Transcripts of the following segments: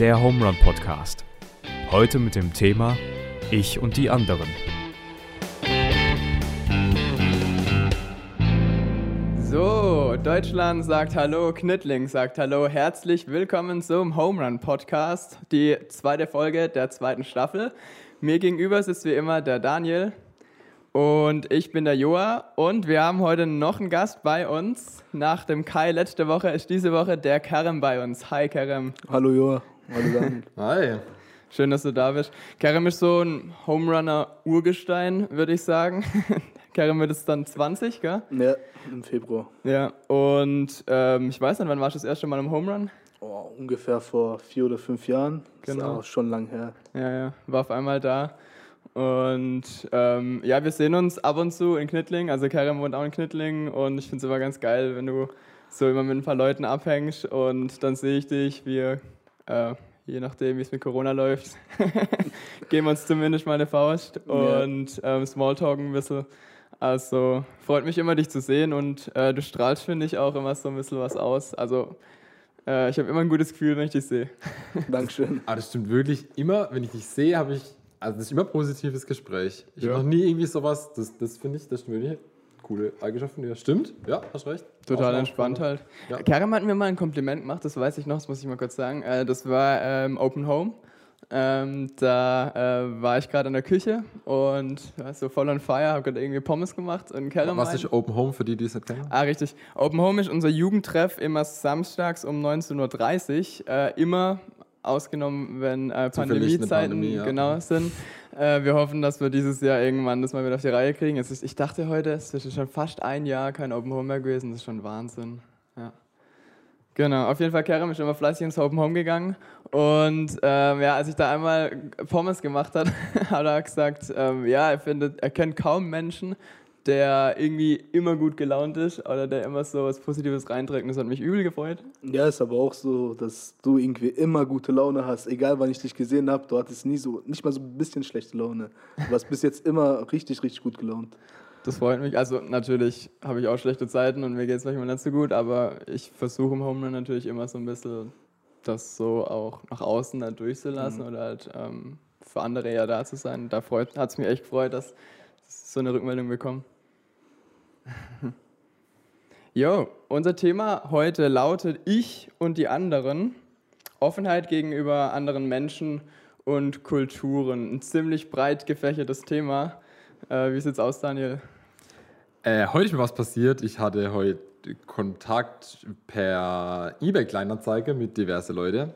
der Home Run Podcast. Heute mit dem Thema Ich und die anderen. So, Deutschland sagt Hallo, Knittling sagt Hallo. Herzlich willkommen zum Home Run Podcast, die zweite Folge der zweiten Staffel. Mir gegenüber sitzt wie immer der Daniel und ich bin der Joa und wir haben heute noch einen Gast bei uns. Nach dem Kai letzte Woche ist diese Woche der Kerem bei uns. Hi Kerem. Hallo Joa. Hallo Daniel. Hi. Schön, dass du da bist. Kerem ist so ein Home Runner Urgestein, würde ich sagen. Kerem wird es dann 20, gell? Ja, im Februar. Ja, und ähm, ich weiß nicht, wann warst du das erste Mal im Home Run? Oh, ungefähr vor vier oder fünf Jahren. Genau. Ist auch schon lang her. Ja, ja, war auf einmal da. Und ähm, ja, wir sehen uns ab und zu in Knittling. Also Kerem wohnt auch in Knittling und ich finde es immer ganz geil, wenn du so immer mit ein paar Leuten abhängst und dann sehe ich dich, wir, äh, je nachdem wie es mit Corona läuft, geben wir uns zumindest mal eine Faust und ähm, Smalltalken ein bisschen. Also freut mich immer, dich zu sehen und äh, du strahlst, finde ich, auch immer so ein bisschen was aus. Also äh, ich habe immer ein gutes Gefühl, wenn ich dich sehe. Dankeschön. Aber das stimmt wirklich immer, wenn ich dich sehe, habe ich, also das ist immer positives Gespräch. Ich Ja. habe noch nie irgendwie sowas, das, das finde ich, das ist wirklich coole Eigenschaft von dir. Stimmt, ja, hast recht. Total entspannt halt. Ja. Kerem hat mir mal ein Kompliment gemacht, das weiß ich noch, das muss ich mal kurz sagen. Äh, das war ähm, Open Home. Ähm, da äh, war ich gerade in der Küche und ja, so voll on fire, habe gerade irgendwie Pommes gemacht und Kerem Was ist Open Home für die, die es nicht kennen? Ah, richtig. Open Home ist unser Jugendtreff immer samstags um 19.30 Uhr. Äh, immer ausgenommen, wenn äh, Pandemiezeiten Pandemie, ja. genau sind. Äh, wir hoffen, dass wir dieses Jahr irgendwann das mal wieder auf die Reihe kriegen. Ist, ich dachte heute, es ist schon fast ein Jahr kein Open Home mehr gewesen. Das ist schon Wahnsinn. Ja. Genau, auf jeden Fall Kerem ist immer fleißig ins Open Home gegangen. Und ähm, ja, als ich da einmal Pommes gemacht hat, hat er gesagt, ähm, ja, er findet, er kennt kaum Menschen, der irgendwie immer gut gelaunt ist oder der immer so was Positives reinträgt. Und das hat mich übel gefreut. Ja, ist aber auch so, dass du irgendwie immer gute Laune hast. Egal, wann ich dich gesehen habe, du hattest nie so, nicht mal so ein bisschen schlechte Laune. Du warst bis jetzt immer richtig, richtig gut gelaunt. Das freut mich. Also natürlich habe ich auch schlechte Zeiten und mir geht es manchmal nicht so gut, aber ich versuche im Home Run natürlich immer so ein bisschen das so auch nach außen dann durchzulassen oder halt ähm, für andere ja da zu sein. Da hat es mich echt gefreut, dass so eine Rückmeldung bekommen. Jo, unser Thema heute lautet Ich und die anderen. Offenheit gegenüber anderen Menschen und Kulturen. Ein ziemlich breit gefächertes Thema. Äh, wie sieht's aus, Daniel? Äh, heute ist mir was passiert. Ich hatte heute Kontakt per eBay-Kleinanzeige mit diverse Leute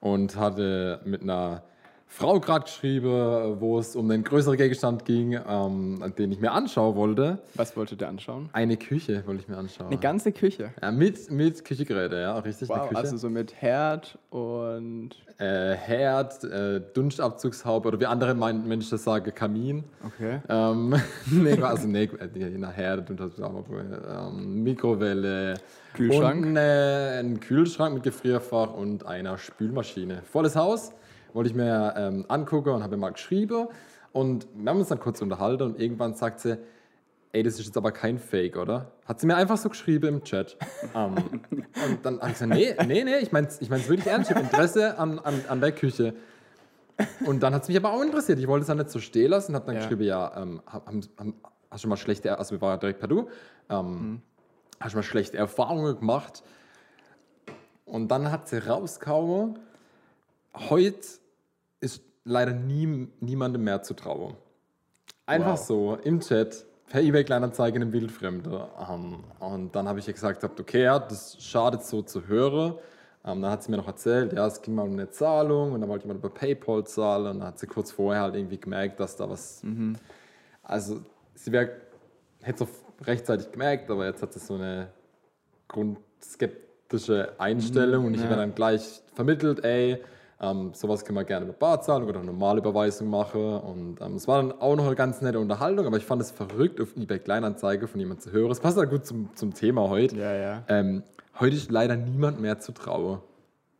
und hatte mit einer Frau gerade geschrieben, wo es um einen größeren Gegenstand ging, ähm, den ich mir anschauen wollte. Was wolltet ihr anschauen? Eine Küche wollte ich mir anschauen. Eine ganze Küche. ja, mit, mit Küchegeräte, ja, richtig. Wow, Küche. also so mit Herd und. äh, Herd, äh, Dunstabzugshaube oder wie andere Menschen das sagen, Kamin. Okay. Ähm, nee, also nee, äh, Herd, Dunstabzugshaube, ähm, Mikrowelle. Kühlschrank? Und äh, ein Kühlschrank mit Gefrierfach und einer Spülmaschine. Volles Haus wollte ich mir ähm, angucken und habe mal geschrieben. Und wir haben uns dann kurz unterhalten und irgendwann sagt sie, ey, das ist jetzt aber kein Fake, oder? Hat sie mir einfach so geschrieben im Chat. Ähm, und dann habe ich gesagt, nee, nee, nee, ich meine es ich mein's wirklich ernst, ich habe Interesse an, an, an der Küche. Und dann hat es mich aber auch interessiert. Ich wollte es dann nicht so stehen lassen, habe dann Ja. geschrieben, ja, ähm, haben, haben, hast du mal schlechte, also wir waren direkt per Du, ähm, hast du mal schlechte Erfahrungen gemacht? Und dann hat sie rausgehauen, heute ist leider nie, niemandem mehr zu trauen. Einfach Wow. so im Chat, per eBay Kleinanzeigen im Wildfremde. Ähm, und dann habe ich ihr gesagt, okay, ja, das schadet so zu hören. Ähm, dann hat sie mir noch erzählt, ja, es ging mal um eine Zahlung und dann wollte jemand über PayPal zahlen. Und dann hat sie kurz vorher halt irgendwie gemerkt, dass da was. Also, sie wäre, hätte es auch rechtzeitig gemerkt, aber jetzt hat sie so eine grundskeptische Einstellung und ich ja. habe dann gleich vermittelt, ey, ähm, sowas können wir gerne mit Barzahlung oder normale Überweisung machen. Und ähm, es war dann auch noch eine ganz nette Unterhaltung, aber ich fand es verrückt, auf eBay Kleinanzeige von jemandem zu hören. Es passt halt gut zum, zum Thema heute. Ja, ja. Ähm, heute ist leider niemand mehr zu trauen.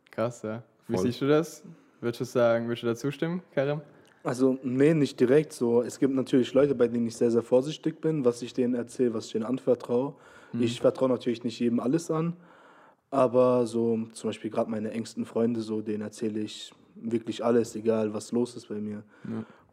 Krass, ja. Wie Voll. siehst du das? Würdest du sagen, würdest du da zustimmen, Kerem? Also, nee, nicht direkt so. Es gibt natürlich Leute, bei denen ich sehr, sehr vorsichtig bin, was ich denen erzähle, was ich denen anvertraue. Ich vertraue natürlich nicht jedem alles an. Aber so zum Beispiel gerade meine engsten Freunde, so denen erzähle ich wirklich alles, egal was los ist bei mir.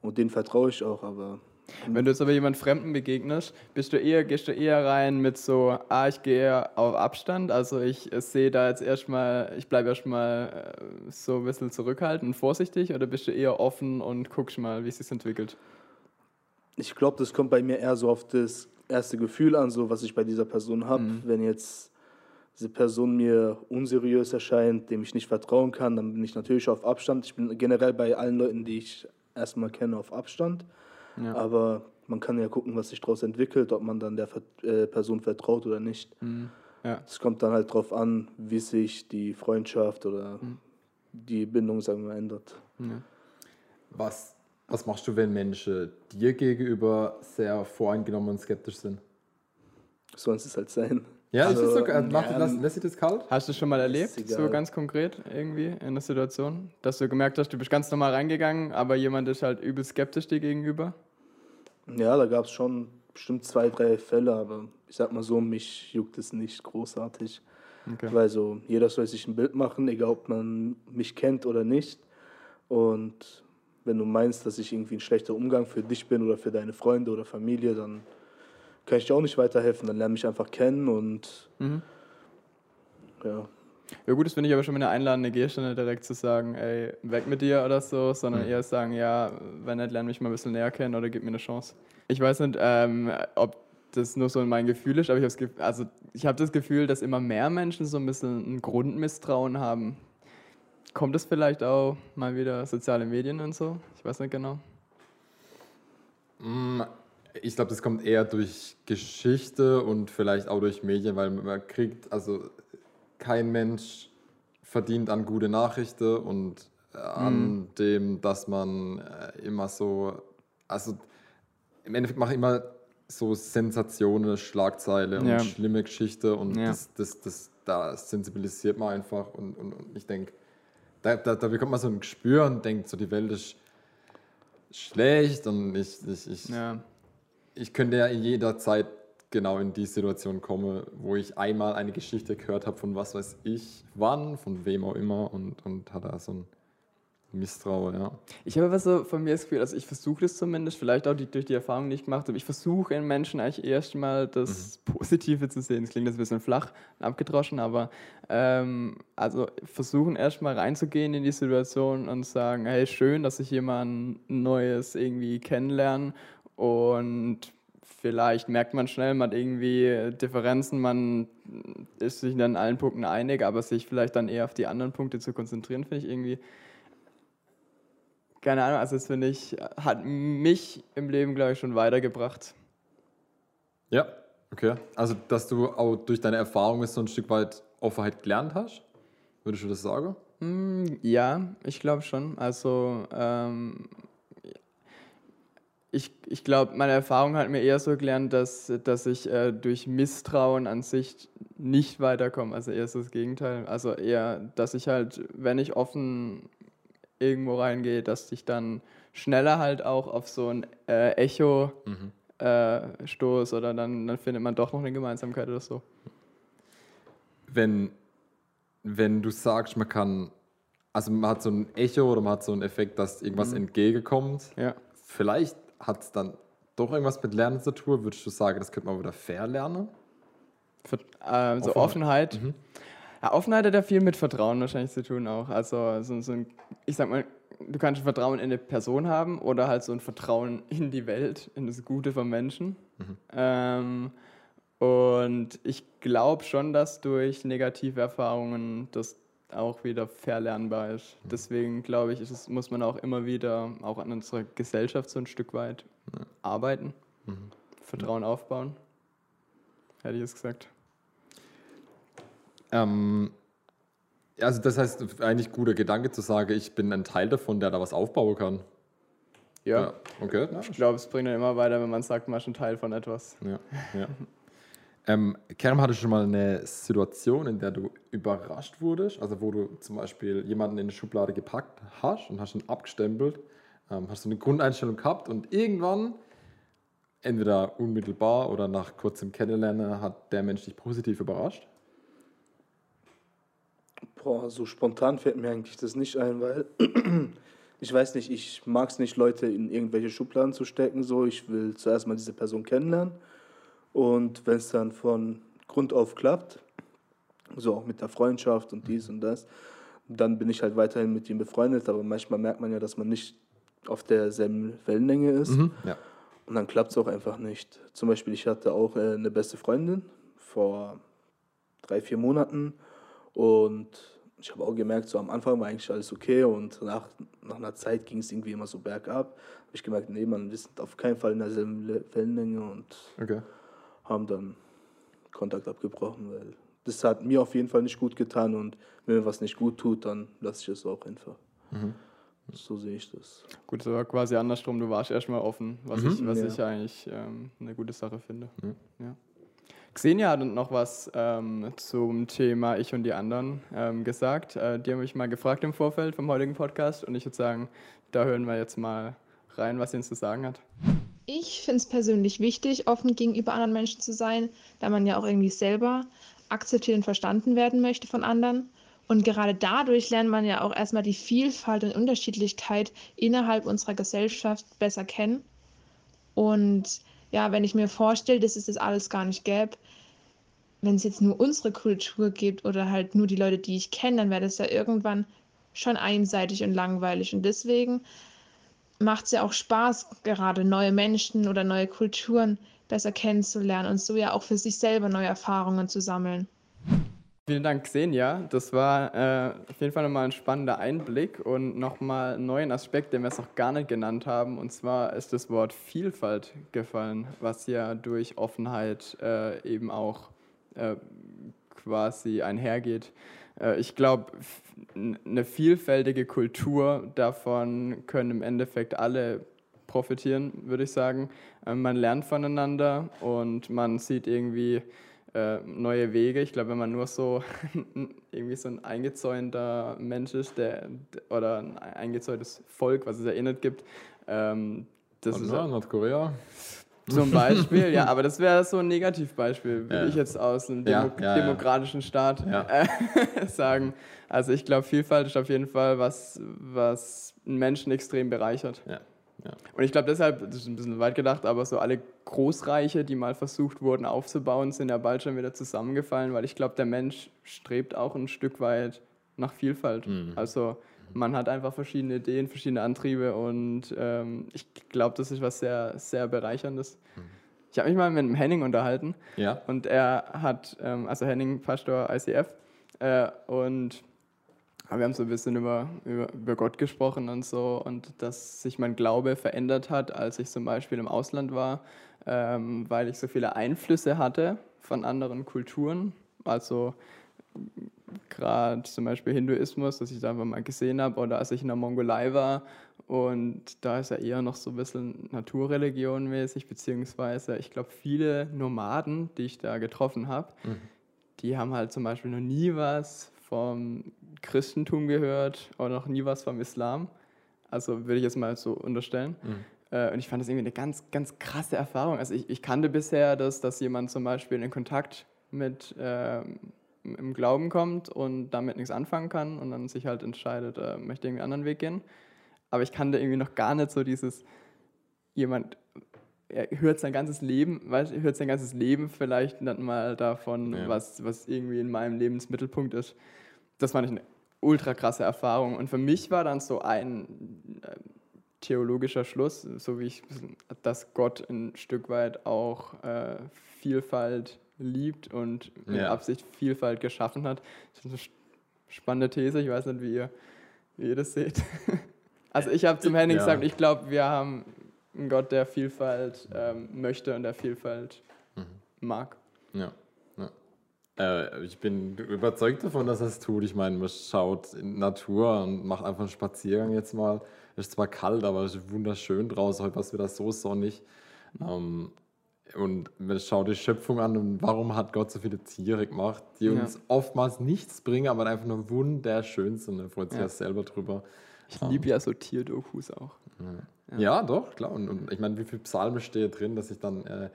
Und denen vertraue ich auch, aber Wenn du jetzt aber jemand Fremden begegnest, bist du eher, gehst du eher rein mit so, ah, ich gehe auf Abstand, also ich sehe da jetzt erstmal, ich bleibe erstmal äh, so ein bisschen zurückhaltend und vorsichtig oder bist du eher offen und guckst mal, wie es sich entwickelt? ich glaube, das kommt bei mir eher so auf das erste Gefühl an, so was ich bei dieser Person habe. Wenn jetzt diese Person mir unseriös erscheint, dem ich nicht vertrauen kann, dann bin ich natürlich auf Abstand. Ich bin generell bei allen Leuten, die ich erstmal kenne, auf Abstand. Ja. Aber man kann ja gucken, was sich daraus entwickelt, ob man dann der äh, Person vertraut oder nicht. Ja. Es kommt dann halt drauf an, wie sich die Freundschaft oder die Bindung, sagen wir mal, ändert. Was, was machst du, wenn Menschen dir gegenüber sehr voreingenommen und skeptisch sind? So soll es halt sein. Ja, ist Also, das so? äh, Macht, ja, lass, lässt sich das kalt? Hast du schon mal erlebt, Ist so ganz konkret irgendwie in einer Situation, dass du gemerkt hast, du bist ganz normal reingegangen, aber jemand ist halt übel skeptisch dir gegenüber? Ja, da gab es schon bestimmt zwei, drei Fälle, aber ich sag mal so, mich juckt es nicht großartig. Okay. Weil so, jeder soll sich ein Bild machen, egal ob man mich kennt oder nicht. Und wenn du meinst, dass ich irgendwie ein schlechter Umgang für dich bin oder für deine Freunde oder Familie, dann kann ich dir auch nicht weiterhelfen. Dann lerne mich einfach kennen und Mhm. ja. Ja gut, das finde ich aber schon eine einladende Geste, nicht direkt zu sagen, ey, weg mit dir oder so, sondern eher sagen, ja, wenn nicht, lern mich mal ein bisschen näher kennen oder gib mir eine Chance. Ich weiß nicht, ähm, ob das nur so mein Gefühl ist, aber ich habe also ich hab das Gefühl, dass immer mehr Menschen so ein bisschen ein Grundmisstrauen haben. Kommt es vielleicht auch mal wieder soziale Medien und so? Ich weiß nicht genau. Ich glaube, das kommt eher durch Geschichte und vielleicht auch durch Medien, weil man kriegt, also kein Mensch verdient an gute Nachrichten und äh, an dem, dass man äh, immer so, also im Endeffekt mache ich immer so Sensationen, Schlagzeile und Ja. schlimme Geschichte und Ja. das, das, das, da sensibilisiert man einfach und, und, und ich denke, da, da, da bekommt man so ein Gespür und denkt so, die Welt ist schlecht und ich, ich, ich, Ja. Ich könnte ja in jeder Zeit genau in die Situation kommen, wo ich einmal eine Geschichte gehört habe von was weiß ich, wann, von wem auch immer und, und hatte da so ein Misstrauen, ja. Ich habe aber so von mir das Gefühl, also ich versuche das zumindest, vielleicht auch die, durch die Erfahrung, die ich gemacht habe, ich versuche in Menschen eigentlich erst mal das Positive zu sehen. Das klingt jetzt ein bisschen flach und abgedroschen, aber ähm, also versuchen erst mal reinzugehen in die Situation und sagen, hey, schön, dass ich jemand Neues irgendwie kennenlerne und vielleicht merkt man schnell, man hat irgendwie Differenzen, man ist sich dann in allen Punkten einig, aber sich vielleicht dann eher auf die anderen Punkte zu konzentrieren, finde ich irgendwie keine Ahnung, also das finde ich, hat mich im Leben, glaube ich, schon weitergebracht. Ja, okay. Also, dass du auch durch deine Erfahrungen so ein Stück weit Offenheit gelernt hast, würdest du das sagen? Mm, Ja, ich glaube schon. Also ähm, ich, ich glaube, meine Erfahrung hat mir eher so gelernt, dass, dass ich äh, durch Misstrauen an sich nicht weiterkomme. Also eher so das Gegenteil. Also eher, dass ich halt, wenn ich offen irgendwo reingehe, dass ich dann schneller halt auch auf so ein äh, Echo äh, stoße oder dann, dann findet man doch noch eine Gemeinsamkeit oder so. Wenn, wenn du sagst, man kann, also man hat so ein Echo oder man hat so einen Effekt, dass irgendwas entgegenkommt, Ja. vielleicht hat es dann doch irgendwas mit Lernen zu tun, würdest du sagen, das könnte man wieder verlernen? Ver äh, so Offenheit. Ja, Offenheit hat ja viel mit Vertrauen wahrscheinlich zu tun auch. Also so, so ein, ich sag mal, du kannst ein Vertrauen in eine Person haben oder halt so ein Vertrauen in die Welt, in das Gute vom Menschen. Ähm, und ich glaube schon, dass durch negative Erfahrungen das auch wieder verlernbar ist. Deswegen glaube ich, es, muss man auch immer wieder auch an unserer Gesellschaft so ein Stück weit arbeiten, Vertrauen aufbauen. Hätte ich es gesagt. Ähm, ja, also das heißt eigentlich guter Gedanke zu sagen, ich bin ein Teil davon, der da was aufbauen kann. Ja, okay. Ja, ich glaube, es bringt dann immer weiter, wenn man sagt, man ist ein Teil von etwas. Ja, ja. ähm, Kerem, du schon mal eine Situation, in der du überrascht wurdest? Also wo du zum Beispiel jemanden in eine Schublade gepackt hast und hast ihn abgestempelt, ähm, hast du eine Grundeinstellung gehabt und irgendwann, entweder unmittelbar oder nach kurzem Kennenlernen, hat der Mensch dich positiv überrascht? Boah, so spontan fällt mir eigentlich das nicht ein, weil ich weiß nicht, ich mag es nicht, Leute in irgendwelche Schubladen zu stecken. So, ich will zuerst mal diese Person kennenlernen und wenn es dann von Grund auf klappt, so auch mit der Freundschaft und dies und das, dann bin ich halt weiterhin mit ihm befreundet. Aber manchmal merkt man ja, dass man nicht auf derselben Wellenlänge ist. Ja. Und dann klappt es auch einfach nicht. Zum Beispiel, ich hatte auch äh, eine beste Freundin vor drei, vier Monaten. Und ich habe auch gemerkt, so am Anfang war eigentlich alles okay. Und nach, nach einer Zeit ging es irgendwie immer so bergab. Habe ich gemerkt, nee, man, wir sind auf keinen Fall in derselben Le- Wellenlänge und Okay. Haben dann Kontakt abgebrochen, weil das hat mir auf jeden Fall nicht gut getan. Und wenn mir was nicht gut tut, dann lasse ich es auch einfach. So sehe ich das. Gut, so war quasi andersrum, du warst erstmal offen, was ich, was Ja. ich eigentlich ähm, eine gute Sache finde. Ja. Xenia hat noch was ähm, zum Thema Ich und die anderen ähm, gesagt. Äh, die haben mich mal gefragt im Vorfeld vom heutigen Podcast und ich würde sagen, da hören wir jetzt mal rein, was sie uns zu sagen hat. Ich finde es persönlich wichtig, offen gegenüber anderen Menschen zu sein, da man ja auch irgendwie selber akzeptiert und verstanden werden möchte von anderen. Und gerade dadurch lernt man ja auch erstmal die Vielfalt und Unterschiedlichkeit innerhalb unserer Gesellschaft besser kennen. Und ja, wenn ich mir vorstelle, dass es das alles gar nicht gäbe, wenn es jetzt nur unsere Kultur gibt oder halt nur die Leute, die ich kenne, dann wäre das ja irgendwann schon einseitig und langweilig. Und deswegen macht es ja auch Spaß, gerade neue Menschen oder neue Kulturen besser kennenzulernen und so ja auch für sich selber neue Erfahrungen zu sammeln. Vielen Dank, Xenia. Das war äh, auf jeden Fall nochmal ein spannender Einblick und nochmal einen neuen Aspekt, den wir es noch gar nicht genannt haben. Und zwar ist das Wort Vielfalt gefallen, was ja durch Offenheit äh, eben auch äh, quasi einhergeht. Äh, ich glaube, eine vielfältige Kultur, davon können im Endeffekt alle profitieren, würde ich sagen. Äh, man lernt voneinander und man sieht irgendwie äh, neue Wege. Ich glaube, wenn man nur so irgendwie so ein eingezäunter Mensch ist, der oder ein eingezäuntes Volk, was es nicht gibt, ähm, das Und ist Nordkorea. Zum Beispiel, ja, aber das wäre so ein Negativbeispiel, würde Ja. ich jetzt aus einem Demo ja, ja. demokratischen Staat äh, sagen. Also ich glaube, Vielfalt ist auf jeden Fall was, was einen Menschen extrem bereichert. Und ich glaube deshalb, das ist ein bisschen weit gedacht, aber so alle Großreiche, die mal versucht wurden aufzubauen, sind ja bald schon wieder zusammengefallen, weil ich glaube, der Mensch strebt auch ein Stück weit nach Vielfalt. Also man hat einfach verschiedene Ideen, verschiedene Antriebe und ähm, ich glaube, das ist was sehr, sehr Bereicherndes. Ich habe mich mal mit dem Henning unterhalten Ja. und er hat, ähm, also Henning, Pastor ICF, äh, und wir haben so ein bisschen über, über, über Gott gesprochen und so und dass sich mein Glaube verändert hat, als ich zum Beispiel im Ausland war, ähm, weil ich so viele Einflüsse hatte von anderen Kulturen. Also gerade zum Beispiel Hinduismus, dass ich da einfach mal gesehen habe, oder als ich in der Mongolei war und da ist ja eher noch so ein bisschen Naturreligion mäßig, beziehungsweise ich glaube viele Nomaden, die ich da getroffen habe, die haben halt zum Beispiel noch nie was vom Christentum gehört oder noch nie was vom Islam. Also würde ich jetzt mal so unterstellen. Äh, Und ich fand das irgendwie eine ganz, ganz krasse Erfahrung. Also ich, ich kannte bisher, dass, dass jemand zum Beispiel in Kontakt mit ähm, im Glauben kommt und damit nichts anfangen kann und dann sich halt entscheidet, äh, möchte irgendwie einen anderen Weg gehen. Aber ich kannte irgendwie noch gar nicht so dieses, jemand hört sein ganzes Leben, weißt, du, hört sein ganzes Leben vielleicht nicht mal davon, Ja. was, was irgendwie in meinem Lebensmittelpunkt ist. Das fand ich eine ultra krasse Erfahrung. Und für mich war dann so ein äh, theologischer Schluss, so wie ich, dass Gott ein Stück weit auch äh, Vielfalt liebt und mit Ja. Absicht Vielfalt geschaffen hat. Das ist eine spannende These, ich weiß nicht, wie ihr, wie ihr das seht. Also ich habe zum Henning Ja. gesagt, ich glaube, wir haben einen Gott, der Vielfalt ähm, möchte und der Vielfalt mag. Ja. ja. Äh, ich bin überzeugt davon, dass er es tut. Ich meine, man schaut in die Natur und macht einfach einen Spaziergang jetzt mal. Es ist zwar kalt, aber es ist wunderschön draußen. Heute war es wieder so sonnig. Ähm, und man schaut die Schöpfung an und warum hat Gott so viele Tiere gemacht, die Ja. uns oftmals nichts bringen, aber einfach nur wunderschön sind. Er freut sich Ja. ja selber drüber. Ich liebe ja so Tierdokus auch. Ja, doch, klar. Und, und ich meine, wie viel Psalme steht drin, dass ich dann äh,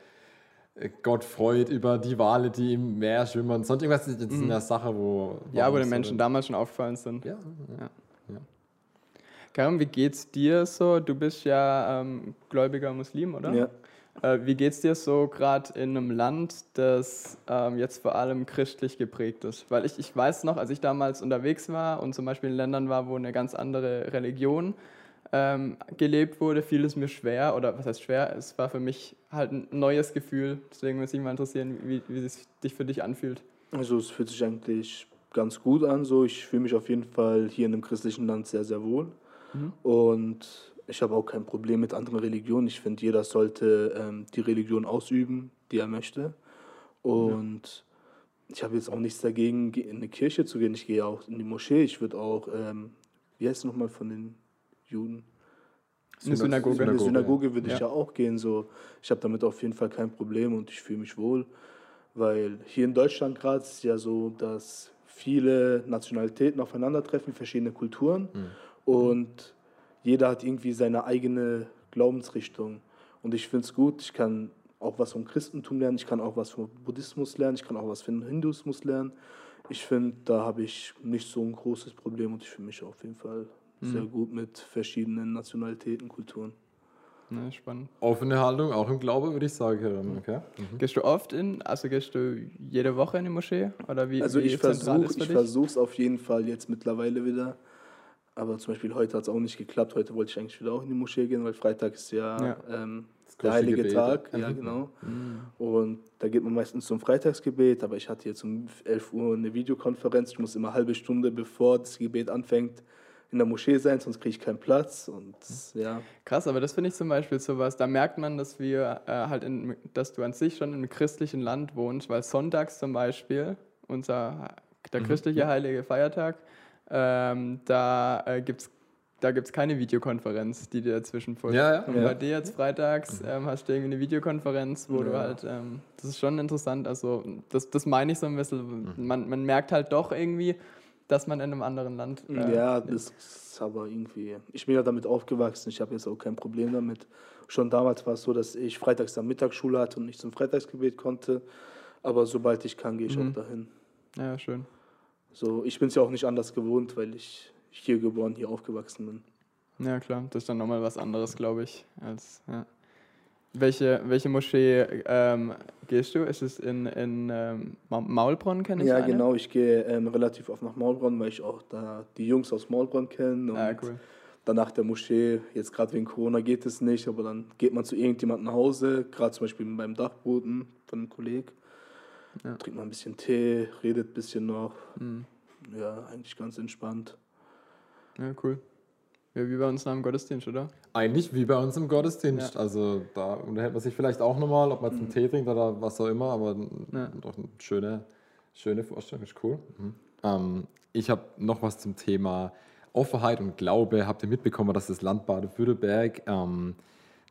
Gott freut über die Wale, die im Meer schwimmen. Sonst irgendwas das ist eine Sache, wo. Mhm. Ja, wo den Menschen damals schon aufgefallen sind. Ja, Ja. Karim, wie geht's dir so? Du bist ja ähm, gläubiger Muslim, oder? Ja. Äh, wie geht's dir so gerade in einem Land, das ähm, jetzt vor allem christlich geprägt ist? Weil ich, ich weiß noch, als ich damals unterwegs war und zum Beispiel in Ländern war, wo eine ganz andere Religion ähm, gelebt wurde, fiel es mir schwer, oder was heißt schwer? Es war für mich halt ein neues Gefühl. Deswegen würde mich mal interessieren, wie, wie es sich für dich anfühlt. Also es fühlt sich eigentlich ganz gut an. So. Ich fühle mich auf jeden Fall hier in einem christlichen Land sehr, sehr wohl. Und ich habe auch kein Problem mit anderen Religionen. Ich finde, jeder sollte ähm, die Religion ausüben, die er möchte. Und ich habe jetzt auch nichts dagegen, ge- in eine Kirche zu gehen. Ich gehe auch in die Moschee. Ich würde auch, ähm, wie heißt es nochmal von den Juden? Eine Synagoge. In eine Synagoge würde ich Ja. ja auch gehen. So. Ich habe damit auf jeden Fall kein Problem und ich fühle mich wohl. Weil hier in Deutschland gerade ist es ja so, dass viele Nationalitäten aufeinandertreffen, verschiedene Kulturen. Und jeder hat irgendwie seine eigene Glaubensrichtung. Und ich finde es gut, ich kann auch was vom Christentum lernen, ich kann auch was vom Buddhismus lernen, ich kann auch was vom Hinduismus lernen. Ich finde, da habe ich nicht so ein großes Problem und ich fühle mich auf jeden Fall sehr gut mit verschiedenen Nationalitäten, Kulturen. Ne, spannend. Offene Haltung, auch im Glaube, würde ich sagen. Okay. Gehst du oft in, also gehst du jede Woche in die Moschee? Oder wie, Also wie ich versuche es auf jeden Fall jetzt mittlerweile wieder. Aber zum Beispiel heute hat es auch nicht geklappt. Heute wollte ich eigentlich wieder auch in die Moschee gehen, weil Freitag ist ja, Ja. Ähm, der heilige Gebet, Tag. ja. Mhm. genau. Und da geht man meistens zum Freitagsgebet. Aber ich hatte jetzt um 11 Uhr eine Videokonferenz. Ich muss immer eine halbe Stunde bevor das Gebet anfängt in der Moschee sein, sonst kriege ich keinen Platz. Und ja, Krass, aber das finde ich zum Beispiel sowas, da merkt man, dass wir äh, halt, in, dass du an sich schon in einem christlichen Land wohnst, weil sonntags zum Beispiel, unser, Mhm. der christliche heilige Feiertag, ähm, da äh, gibt es da gibt's keine Videokonferenz, die dir dazwischen folgt. Ja, ja. Und Ja. bei dir jetzt freitags ähm, hast du irgendwie eine Videokonferenz, wo du Ja. halt, ähm, das ist schon interessant, also das, das meine ich so ein bisschen, man, man merkt halt doch irgendwie, dass man in einem anderen Land äh, ja, das ist aber irgendwie. Ich bin ja damit aufgewachsen. Ich habe jetzt auch kein Problem damit. Schon damals war es so, dass ich freitags dann Mittagsschule hatte und nicht zum Freitagsgebet konnte. Aber sobald ich kann, gehe ich auch dahin. Ja, schön. So, ich bin es ja auch nicht anders gewohnt, weil ich hier geboren, hier aufgewachsen bin. Ja, klar, das ist dann nochmal was anderes, glaube ich. Als, ja. welche, welche Moschee ähm, gehst du? Ist es in, in ähm, Ma- Maulbronn, kenne ich Ja, eine? genau. Ich gehe ähm, relativ oft nach Maulbronn, weil ich auch da die Jungs aus Maulbronn kenne. Ah, cool. danach der Moschee, jetzt gerade wegen Corona geht es nicht, aber dann geht man zu irgendjemandem nach Hause, gerade zum Beispiel beim Dachboden von einem Kollegen. Ja. Trinkt mal ein bisschen Tee, redet ein bisschen noch. Mhm. Ja, eigentlich ganz entspannt. Ja, cool. Ja, wie bei uns nach dem Gottesdienst, oder? Eigentlich wie bei uns im Gottesdienst. Also da unterhält man sich vielleicht auch nochmal, ob man jetzt einen Tee trinkt oder was auch immer, aber Ja. doch eine schöne, schöne Vorstellung, ist cool. Mhm. Ähm, ich habe noch was zum Thema Offenheit und Glaube. Habt ihr mitbekommen, dass das Land Baden-Württemberg ähm,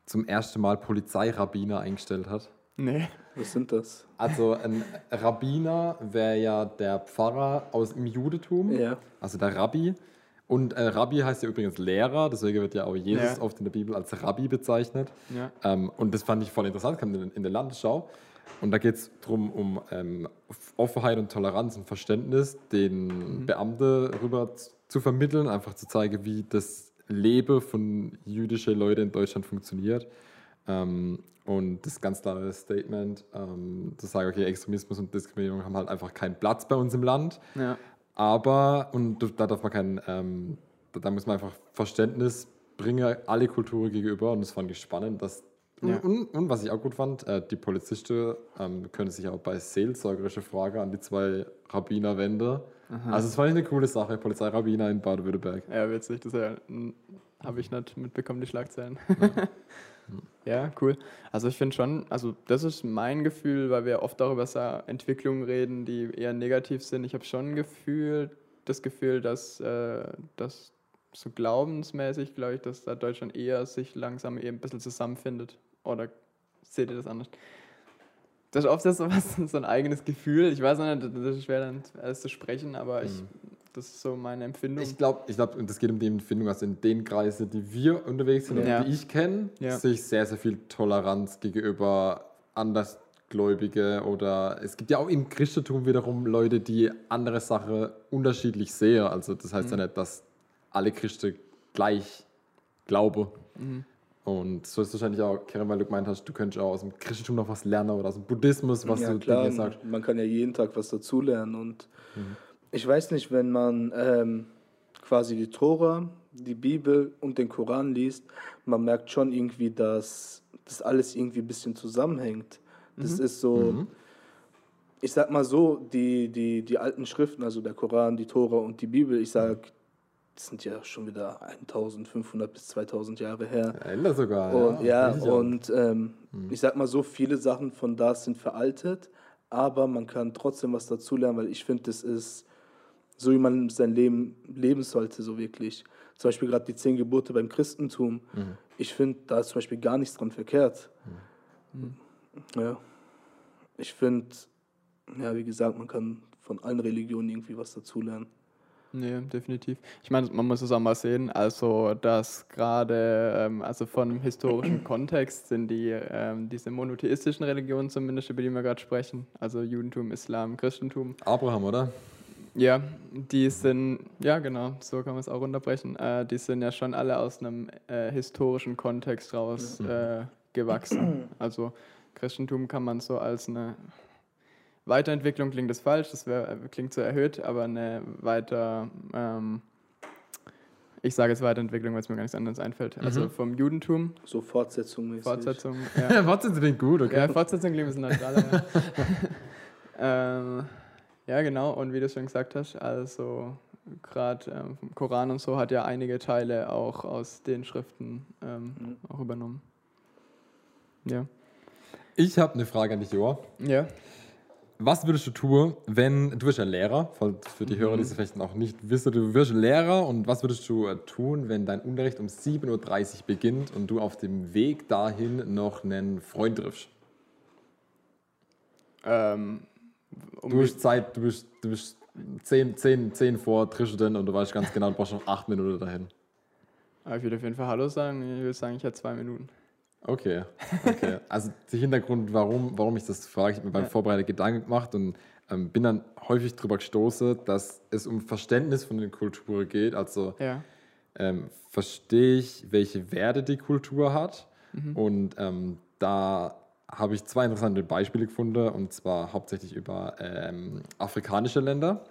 zum ersten Mal Polizeirabbiner eingestellt hat? Nee. Was sind das? Also ein Rabbiner wäre ja der Pfarrer aus dem Judentum, Ja. also der Rabbi. Und äh, Rabbi heißt ja übrigens Lehrer, deswegen wird ja auch Jesus Ja. oft in der Bibel als Rabbi bezeichnet. Ja. Ähm, und das fand ich voll interessant, kam in, in der Landesschau. Und da geht es darum, um ähm, Offenheit und Toleranz und Verständnis, den Beamten rüber z- zu vermitteln, einfach zu zeigen, wie das Leben von jüdischen Leuten in Deutschland funktioniert. Ähm, und das ganz klare Statement, ähm, zu sagen, okay, Extremismus und Diskriminierung haben halt einfach keinen Platz bei uns im Land. Ja. Aber, und da darf man kein, ähm, da, muss man einfach Verständnis bringen, alle Kulturen gegenüber. Und das fand ich spannend. Dass, Ja. und, und, was ich auch gut fand, äh, die Polizisten ähm, können sich auch bei seelsorgerische Fragen an die zwei Rabbiner wenden. Also, das fand ich eine coole Sache, Polizeirabbiner in Baden-Württemberg. Ja, witzig, das ja, habe ich nicht mitbekommen, die Schlagzeilen. ja, cool. Also ich finde schon, also das ist mein Gefühl, weil wir oft darüber so Entwicklungen reden, die eher negativ sind. Ich habe schon Gefühl, das Gefühl, dass, äh, dass so glaubensmäßig, glaube ich, dass da Deutschland eher sich langsam eben ein bisschen zusammenfindet. Oder seht ihr das anders? Das ist oft so, was, so ein eigenes Gefühl. Ich weiß nicht, das ist schwer dann alles zu sprechen, aber ich, das ist so meine Empfindung. Ich glaube, ich glaub, und das geht um die Empfindung, also in den Kreisen, die wir unterwegs sind Ja. und die ich kenne, Ja. sehe ich sehr, sehr viel Toleranz gegenüber anders Gläubige oder es gibt ja auch im Christentum wiederum Leute, die andere Sachen unterschiedlich sehen. Also das heißt ja nicht, dass alle Christen gleich glauben. Und so ist es wahrscheinlich auch, Karen, weil du gemeint hast, du könntest auch aus dem Christentum noch was lernen oder aus dem Buddhismus, was ja, du klar, Dinge sagst. man kann ja jeden Tag was dazulernen. Und ich weiß nicht, wenn man ähm, quasi die Tora, die Bibel und den Koran liest, man merkt schon irgendwie, dass das alles irgendwie ein bisschen zusammenhängt. Das ist so, ich sag mal so, die, die, die alten Schriften, also der Koran, die Tora und die Bibel, ich sag, das sind ja schon wieder 1500 bis 2000 Jahre her. Älter sogar. Und, ja, sicher. und ähm, ich sag mal so, viele Sachen von da sind veraltet, aber man kann trotzdem was dazulernen, weil ich finde, das ist so, wie man sein Leben leben sollte, so wirklich. Zum Beispiel gerade die zehn Gebote beim Christentum. Ich finde, da ist zum Beispiel gar nichts dran verkehrt. Ja. Ich finde, ja, wie gesagt, man kann von allen Religionen irgendwie was dazulernen. Nee, definitiv. Ich meine, man muss es auch mal sehen, also dass gerade, ähm, also von historischen Kontext sind die, ähm, diese monotheistischen Religionen zumindest, über die wir gerade sprechen, also Judentum, Islam, Christentum, Abraham, oder? Ja, die sind, ja genau, so kann man es auch runterbrechen, äh, die sind ja schon alle aus einem äh, historischen Kontext raus äh, gewachsen. Also Christentum kann man so als eine Weiterentwicklung klingt das falsch, das wär, klingt zu erhöht, aber eine weiter, ähm, ich sage jetzt Weiterentwicklung, weil es mir gar nichts anderes einfällt. Also vom Judentum, So Fortsetzung Fortsetzung, ja. Sie klingt gut, okay? Ja, Fortsetzung klingt ein bisschen neutraler. ähm, ja, genau. Und wie du schon gesagt hast, also gerade ähm, Koran und so hat ja einige Teile auch aus den Schriften ähm, auch übernommen. Ja. Ich habe eine Frage an dich, Joa. Ja. Was würdest du tun, wenn du bist ja Lehrer, für für die Hörer, die es vielleicht noch nicht wissen, du wirst Lehrer und was würdest du äh, tun, wenn dein Unterricht um 7.30 Uhr beginnt und du auf dem Weg dahin noch einen Freund triffst? Ähm, um Du bist Zeit, du bist, du bist 10, 10, 10 vor, triffst du den und du weißt ganz genau, du brauchst noch 8 Minuten dahin. Aber ich würde auf jeden Fall Hallo sagen. Ich würde sagen, ich hätte zwei Minuten. Okay, okay. Also der Hintergrund, warum, warum ich das frage, ich habe mir beim Ja. Vorbereiten Gedanken gemacht und ähm, bin dann häufig darüber gestoßen, dass es um Verständnis von den Kulturen geht. Also Ja. ähm, verstehe ich, welche Werte die Kultur hat. Und ähm, da habe ich zwei interessante Beispiele gefunden, und zwar hauptsächlich über ähm, afrikanische Länder.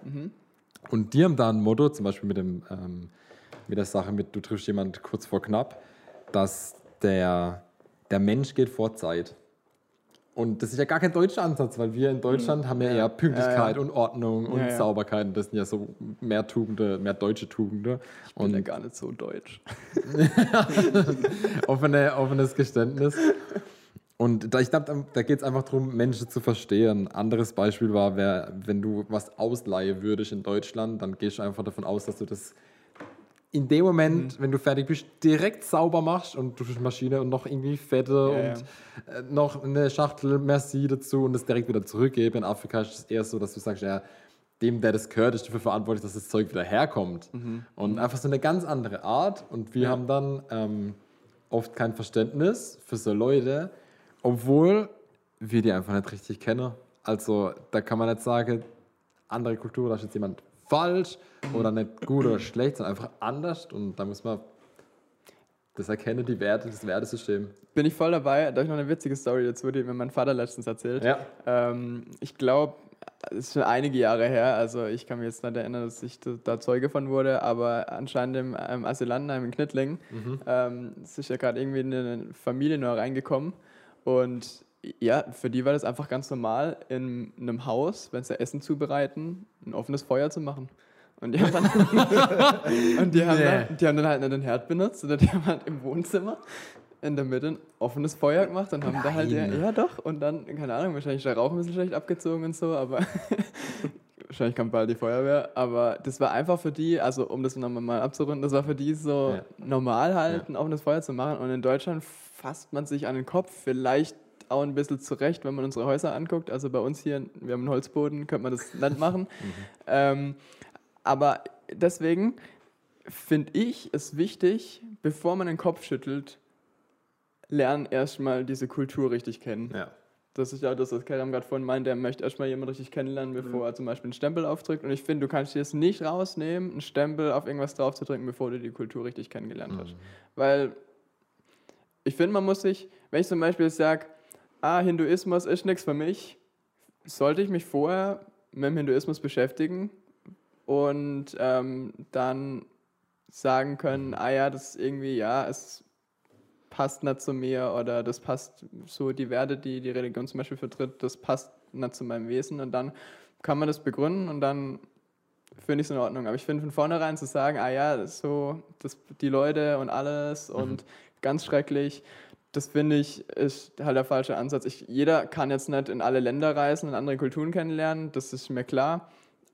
Und die haben da ein Motto, zum Beispiel mit, dem, ähm, mit der Sache mit, du triffst jemand kurz vor knapp, dass der, der Mensch geht vor Zeit. Und das ist ja gar kein deutscher Ansatz, weil wir in Deutschland haben ja eher Pünktlichkeit Ja, und Ordnung und Ja, ja. Sauberkeit. Und das sind ja so mehr Tugende, mehr deutsche Tugende. Und Und ja gar nicht so deutsch. offene, offenes Geständnis. Und da, ich glaube, da, geht es einfach darum, Menschen zu verstehen. Anderes Beispiel war, wär, wenn du was ausleihen würdest in Deutschland, dann gehst du einfach davon aus, dass du das in dem Moment, Mhm. wenn du fertig bist, direkt sauber machst und du die Maschine und noch irgendwie Fette Ja, und äh, noch eine Schachtel Merci dazu und das direkt wieder zurückgebe. In Afrika ist es eher so, dass du sagst, ja, dem, der das gehört, ist dafür verantwortlich, dass das Zeug wieder herkommt. Und einfach so eine ganz andere Art. Und wir Mhm. Ja. haben dann ähm, oft kein Verständnis für so Leute, obwohl wir die einfach nicht richtig kennen. Also da kann man nicht sagen, andere Kultur, da ist jetzt jemand falsch oder nicht gut oder schlecht, sondern einfach anders. Und da muss man das erkennen, die Werte, das Wertesystem. Bin ich voll dabei. Da habe ich noch eine witzige Story dazu, die mir mein Vater letztens erzählt. Ja. Ähm, ich glaube, es ist schon einige Jahre her, also ich kann mich jetzt nicht erinnern, dass ich da- Zeuge von wurde, aber anscheinend im ähm, Asylantenheim in Knittlingen ähm, es ist ja gerade irgendwie eine Familie neu reingekommen und ja, für die war das einfach ganz normal, in einem Haus, wenn sie Essen zubereiten, ein offenes Feuer zu machen. Und die haben dann, und die haben, Nee. dann, die haben dann halt den Herd benutzt, sondern die haben halt im Wohnzimmer in der Mitte ein offenes Feuer gemacht und haben da halt, ja, ja doch, und dann, keine Ahnung, wahrscheinlich der Rauch ein bisschen schlecht abgezogen und so, aber wahrscheinlich kommt bald die Feuerwehr, aber das war einfach für die, also um das nochmal mal abzurunden, das war für die so Ja. normal halt, Ja. ein offenes Feuer zu machen und in Deutschland fasst man sich an den Kopf, vielleicht auch ein bisschen zurecht, wenn man unsere Häuser anguckt, also bei uns hier, wir haben einen Holzboden, könnte man das nicht machen, ähm, aber deswegen finde ich es wichtig, bevor man den Kopf schüttelt, lernen erstmal diese Kultur richtig kennen. Ja. das ist ja das, was Kerem gerade vorhin meinte, er möchte erstmal jemanden richtig kennenlernen, bevor er zum Beispiel einen Stempel aufdrückt. Und ich finde, du kannst dir es nicht rausnehmen, einen Stempel auf irgendwas draufzudrücken, bevor du die Kultur richtig kennengelernt hast. Weil ich finde, man muss sich, wenn ich zum Beispiel sage, ah, Hinduismus ist nichts für mich, sollte ich mich vorher mit dem Hinduismus beschäftigen und ähm, dann sagen können, ah ja, das ist irgendwie, ja, es passt nicht zu mir oder das passt so, die Werte, die die Religion zum Beispiel vertritt, das passt nicht zu meinem Wesen und dann kann man das begründen und dann finde ich es in Ordnung. Aber ich finde von vornherein zu sagen, ah ja, das so, das, die Leute und alles und ganz schrecklich, das finde ich, ist halt der falsche Ansatz. Ich, jeder kann jetzt nicht in alle Länder reisen und andere Kulturen kennenlernen, das ist mir klar.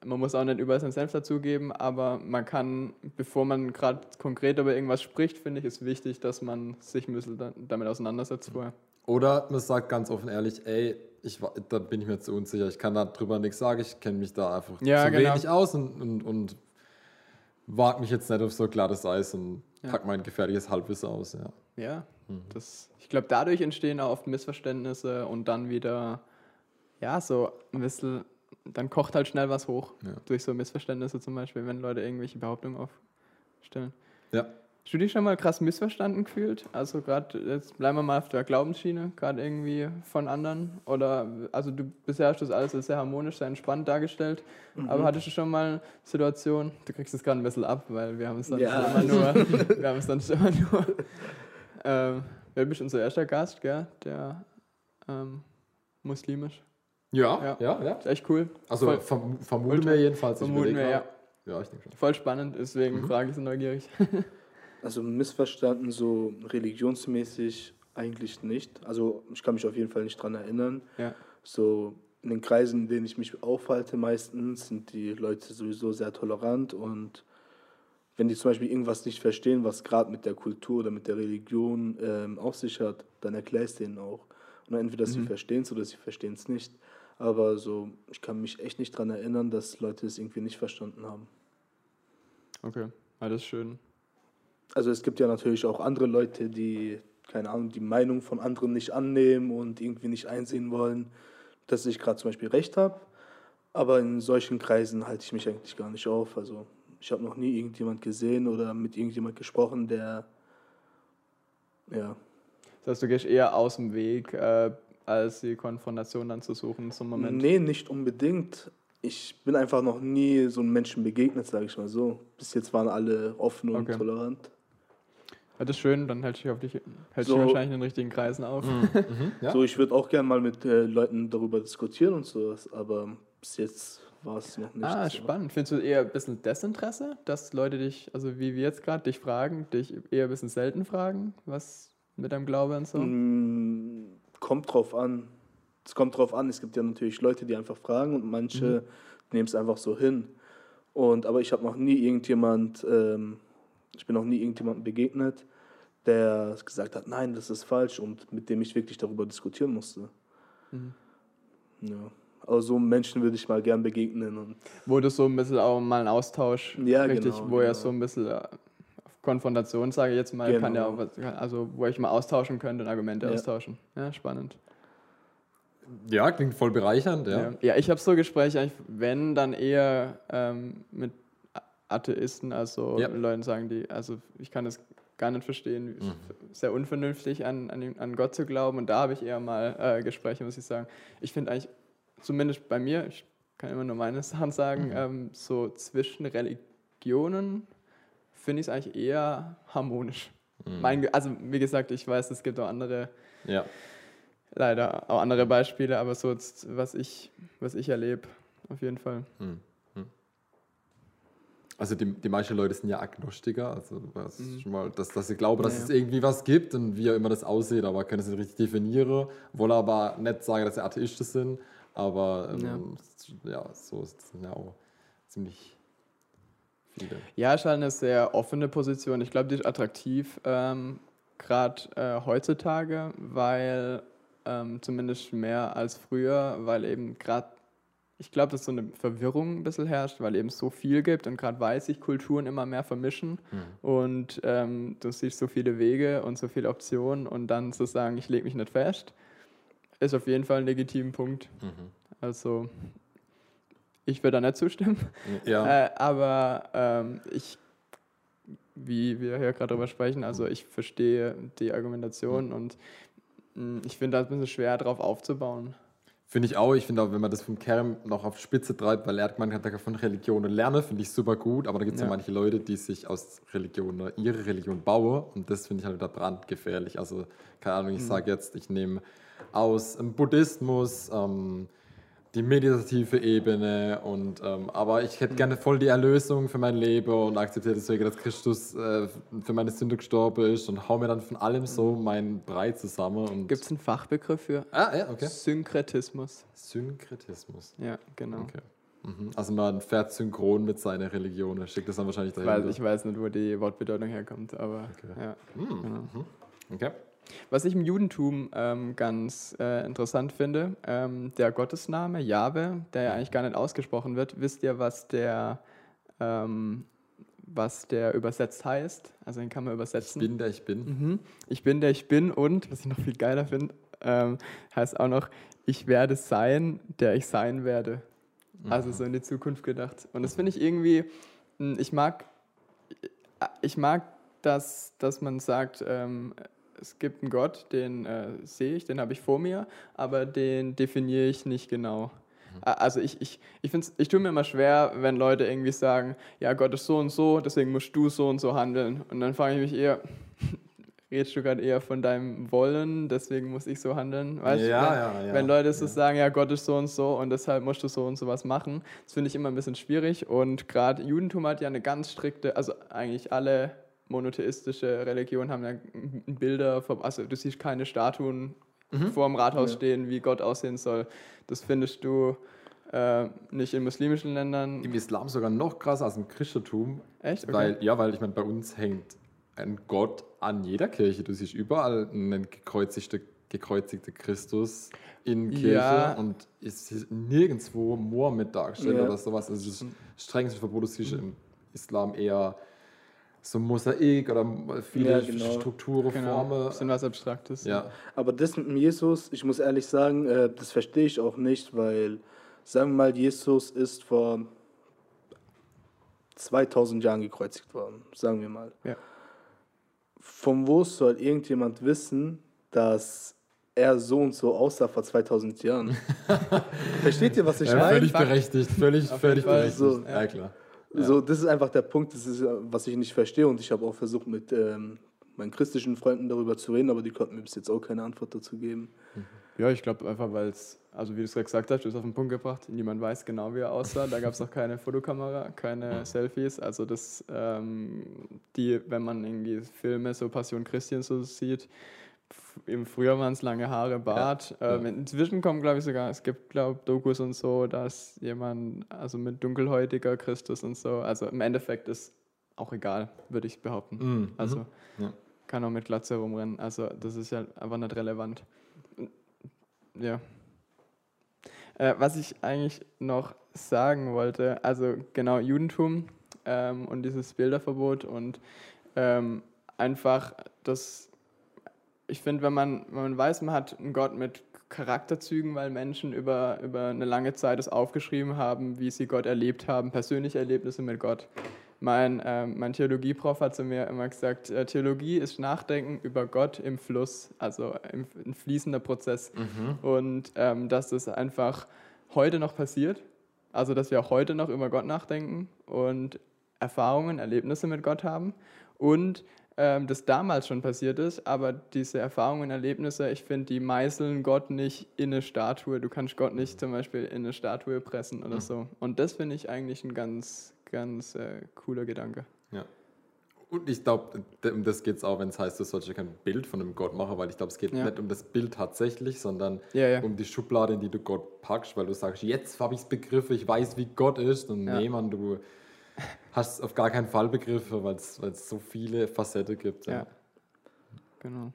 Man muss auch nicht überall sein Selbst dazugeben, aber man kann, bevor man gerade konkret über irgendwas spricht, finde ich, ist wichtig, dass man sich ein damit auseinandersetzt vorher. Oder man sagt ganz offen ehrlich, ey, ich, da bin ich mir zu unsicher, ich kann darüber nichts sagen, ich kenne mich da einfach Ja, zu genau. wenig aus und, und, und wage mich jetzt nicht auf so glattes Eis und Ja. pack mein gefährliches Halbwissen aus. Ja. Ja, das, ich glaube, dadurch entstehen auch oft Missverständnisse und dann wieder, ja, so ein bisschen, dann kocht halt schnell was hoch. Ja. Durch so Missverständnisse zum Beispiel, wenn Leute irgendwelche Behauptungen aufstellen. ja. Hast du dich schon mal krass missverstanden gefühlt? Also gerade, jetzt bleiben wir mal auf der Glaubensschiene, gerade irgendwie von anderen. Oder, also du bisher hast das alles sehr harmonisch, sehr entspannt dargestellt. Aber hattest du schon mal Situationen, du kriegst es gerade ein bisschen ab, weil wir haben es dann Ja. immer nur, wir haben es dann immer nur, ähm, wer bist unser erster Gast, gell? Der ähm, muslimisch. Ja, Ja. ja, ja. Ist echt cool. Also Voll- verm vermuten wir jedenfalls. Vermuten wir, grad. Ja, ich denke schon. Voll spannend, deswegen frage ich so neugierig. Also missverstanden, so religionsmäßig eigentlich nicht. Also ich kann mich auf jeden Fall nicht dran erinnern. ja. So in den Kreisen, in denen ich mich aufhalte meistens, sind die Leute sowieso sehr tolerant und wenn die zum Beispiel irgendwas nicht verstehen, was gerade mit der Kultur oder mit der Religion ähm, auf sich hat, dann erkläre ich es denen auch. Und entweder sie verstehen es oder sie verstehen es nicht. Aber so, ich kann mich echt nicht daran erinnern, dass Leute es irgendwie nicht verstanden haben. Okay, alles schön. Also es gibt ja natürlich auch andere Leute, die, keine Ahnung, die Meinung von anderen nicht annehmen und irgendwie nicht einsehen wollen, dass ich gerade zum Beispiel recht habe. Aber in solchen Kreisen halte ich mich eigentlich gar nicht auf. Also ich habe noch nie irgendjemand gesehen oder mit irgendjemand gesprochen, der ja. Das heißt, du gehst eher aus dem Weg, äh, als die Konfrontation dann zu suchen zum Moment. Nee, nicht unbedingt. Ich bin einfach noch nie so einem Menschen begegnet, sage ich mal so. Bis jetzt waren alle offen und Okay. tolerant. Ja, das ist schön, dann hältst du dich, auf dich, hältst So- wahrscheinlich in den richtigen Kreisen auf. Ja? So, ich würde auch gerne mal mit äh, Leuten darüber diskutieren und sowas, aber bis jetzt war es noch nicht. ah, so. spannend. Findest du eher ein bisschen Desinteresse, dass Leute dich, also wie wir jetzt gerade, dich fragen, dich eher ein bisschen selten fragen, was mit deinem Glaube und so? Mm, Kommt drauf an. Es kommt drauf an. Es gibt ja natürlich Leute, die einfach fragen und manche nehmen es einfach so hin. Und, aber ich habe noch nie irgendjemand, ähm, ich bin noch nie irgendjemandem begegnet, der gesagt hat, nein, das ist falsch und mit dem ich wirklich darüber diskutieren musste. Ja. Aber so Menschen würde ich mal gern begegnen. Und Wo du so ein bisschen auch mal einen Austausch, Ja, richtig, genau, wo ja genau. so ein bisschen äh, auf Konfrontation, sage ich jetzt mal, kann ja Genau. auch was, also wo ich mal austauschen könnte und Argumente Ja. austauschen. Ja, spannend. ja, klingt voll bereichernd, ja. Ja, ja ich habe so Gespräche, eigentlich, wenn, dann eher ähm, mit Atheisten, also Ja. Leuten sagen, die, also ich kann das gar nicht verstehen, sehr unvernünftig an, an, an Gott zu glauben und da habe ich eher mal äh, Gespräche, muss ich sagen. Ich finde eigentlich, zumindest bei mir, ich kann immer nur meine Sachen sagen, ähm, so zwischen Religionen finde ich es eigentlich eher harmonisch. Mein, Ge- also wie gesagt, ich weiß, es gibt auch andere ja. leider auch andere Beispiele, aber so was ich, was ich erlebe, auf jeden Fall. Also die, die meisten Leute sind ja Agnostiker, also das ist schon mal, dass, dass sie glauben, dass Ja, es ja. irgendwie was gibt und wie auch immer das aussieht, aber können es nicht richtig definieren, wollen aber nicht sagen, dass sie Atheisten sind, aber ähm, ja. so ist es ja auch ziemlich viele. Ja, ist halt eine sehr offene Position. Ich glaube, die ist attraktiv, ähm, gerade äh, heutzutage, weil ähm, zumindest mehr als früher, weil eben gerade, ich glaube, dass so eine Verwirrung ein bisschen herrscht, weil eben so viel gibt und gerade weil sich Kulturen immer mehr vermischen und ähm, du siehst so viele Wege und so viele Optionen und dann zu sagen, ich lege mich nicht fest, ist auf jeden Fall ein legitimer Punkt. Also, ich würde da nicht zustimmen. Ja. Äh, aber ähm, ich, wie wir hier gerade drüber sprechen, also ich verstehe die Argumentation und mh, ich finde das ein bisschen schwer, darauf aufzubauen. Finde ich auch. Ich finde auch, wenn man das vom Kerem noch auf Spitze treibt, weil er hat gemeint, hat er von Religionen lernen, finde ich super gut. Aber da gibt es ja. Ja. manche Leute, die sich aus Religionen ihre Religion bauen. Und das finde ich halt wieder brandgefährlich. Also, keine Ahnung, ich sage jetzt, ich nehme aus Buddhismus ähm, die meditative Ebene. Und, ähm, aber ich hätte gerne voll die Erlösung für mein Leben und akzeptiere deswegen, dass Christus äh, für meine Sünde gestorben ist und hau mir dann von allem so mein Brei zusammen. Gibt es einen Fachbegriff für ah, ja, okay. Synkretismus? Synkretismus. Ja, genau. Okay. Mhm. Also man fährt synchron mit seiner Religion, schickt das dann wahrscheinlich Ich, dahin. weiß, ich weiß nicht, wo die Wortbedeutung herkommt, aber Okay. ja. Okay. Was ich im Judentum ähm, ganz äh, interessant finde, ähm, der Gottesname Jahwe, der ja eigentlich gar nicht ausgesprochen wird, wisst ihr, was der, ähm, was der übersetzt heißt? Also den kann man Ich übersetzen. bin der ich bin. Mhm. Ich bin der ich bin und, was ich noch viel geiler finde, ähm, heißt auch noch, ich werde sein, der ich sein werde. Also so in die Zukunft gedacht. Und das finde ich irgendwie, mh, ich mag, ich mag, dass, dass man sagt, ähm, es gibt einen Gott, den äh, sehe ich, den habe ich vor mir, aber den definiere ich nicht genau. A- Also ich, ich, ich, find's- ich tue mir immer schwer, wenn Leute irgendwie sagen, ja, Gott ist so und so, deswegen musst du so und so handeln. Und dann frage ich mich eher, redest du gerade eher von deinem Wollen, deswegen muss ich so handeln? Weißt du, Ja, wenn, ja, ja. wenn Leute so sagen, ja, Gott ist so und so und deshalb musst du so und so was machen, das finde ich immer ein bisschen schwierig. Und gerade Judentum hat ja eine ganz strikte, also eigentlich alle monotheistische Religionen haben ja Bilder, vom, also du siehst keine Statuen vor dem Rathaus stehen, wie Gott aussehen soll. Das findest du äh, nicht in muslimischen Ländern. Im Islam sogar noch krasser als im Christentum. Echt? Okay. Weil, ja, weil ich meine, bei uns hängt ein Gott an jeder Kirche. Du siehst überall einen gekreuzigten gekreuzigte Christus in Kirche Ja. und es ist nirgendwo Mohammed dargestellt Ja. oder sowas. Also das strengste Verbot du siehst im Islam eher so Mosaik oder viele Ja, genau. Strukturen, genau. Formen. Bisschen was Abstraktes. Ja. Aber das mit dem Jesus, ich muss ehrlich sagen, äh, das verstehe ich auch nicht, weil, sagen wir mal, Jesus ist vor 2000 Jahren gekreuzigt worden, sagen wir mal. Ja. Von wo soll irgendjemand wissen, dass er so und so aussah vor 2000 Jahren? Versteht ihr, was ich Ja, meine? völlig berechtigt, völlig, völlig berechtigt. So. ja, klar. So, das ist einfach der Punkt, das ist, äh, was ich nicht verstehe. Und ich habe auch versucht, mit ähm, meinen christlichen Freunden darüber zu reden, aber die konnten mir bis jetzt auch keine Antwort dazu geben. Ja, ich glaube einfach, weil es, also wie du es gerade gesagt hast, du hast auf den Punkt gebracht, niemand weiß genau, wie er aussah. Da gab es auch keine Fotokamera, keine Selfies. Also das, ähm, die, wenn man irgendwie Filme, so Passion Christian so sieht, f- im Frühjahr waren es lange Haare, Bart. Ja. Ähm, Inzwischen kommen, glaube ich, sogar, es gibt, glaube ich, Dokus und so, dass jemand, also mit dunkelhäutiger Christus und so, also im Endeffekt ist auch egal, würde ich behaupten. Mhm. Also Ja. kann auch mit Glatze rumrennen. Also das ist ja einfach nicht relevant. Ja. Äh, was ich eigentlich noch sagen wollte, also genau Judentum ähm, und dieses Bilderverbot und ähm, einfach das, ich finde, wenn man, wenn man weiß, man hat einen Gott mit Charakterzügen, weil Menschen über, über eine lange Zeit es aufgeschrieben haben, wie sie Gott erlebt haben, persönliche Erlebnisse mit Gott. Mein, ähm, mein Theologieprof hat zu mir immer gesagt, äh, Theologie ist Nachdenken über Gott im Fluss, also im, ein fließender Prozess. Und ähm, dass das einfach heute noch passiert, also dass wir auch heute noch über Gott nachdenken und Erfahrungen, Erlebnisse mit Gott haben und ähm, das damals schon passiert ist, aber diese Erfahrungen, Erlebnisse, ich finde, die meißeln Gott nicht in eine Statue. Du kannst Gott nicht zum Beispiel in eine Statue pressen oder so. Und das finde ich eigentlich ein ganz, ganz äh, cooler Gedanke. Ja. Und ich glaube, um das geht es auch, wenn es heißt, du sollst ja kein Bild von einem Gott machen, weil ich glaube, es geht Ja. nicht um das Bild tatsächlich, sondern Ja, ja. um die Schublade, in die du Gott packst, weil du sagst, jetzt habe ich es begriffen, ich weiß, wie Gott ist. Und Ja. nee, Mann, du hast auf gar keinen Fall begriffen, weil es so viele Facetten gibt. Ja. Genau.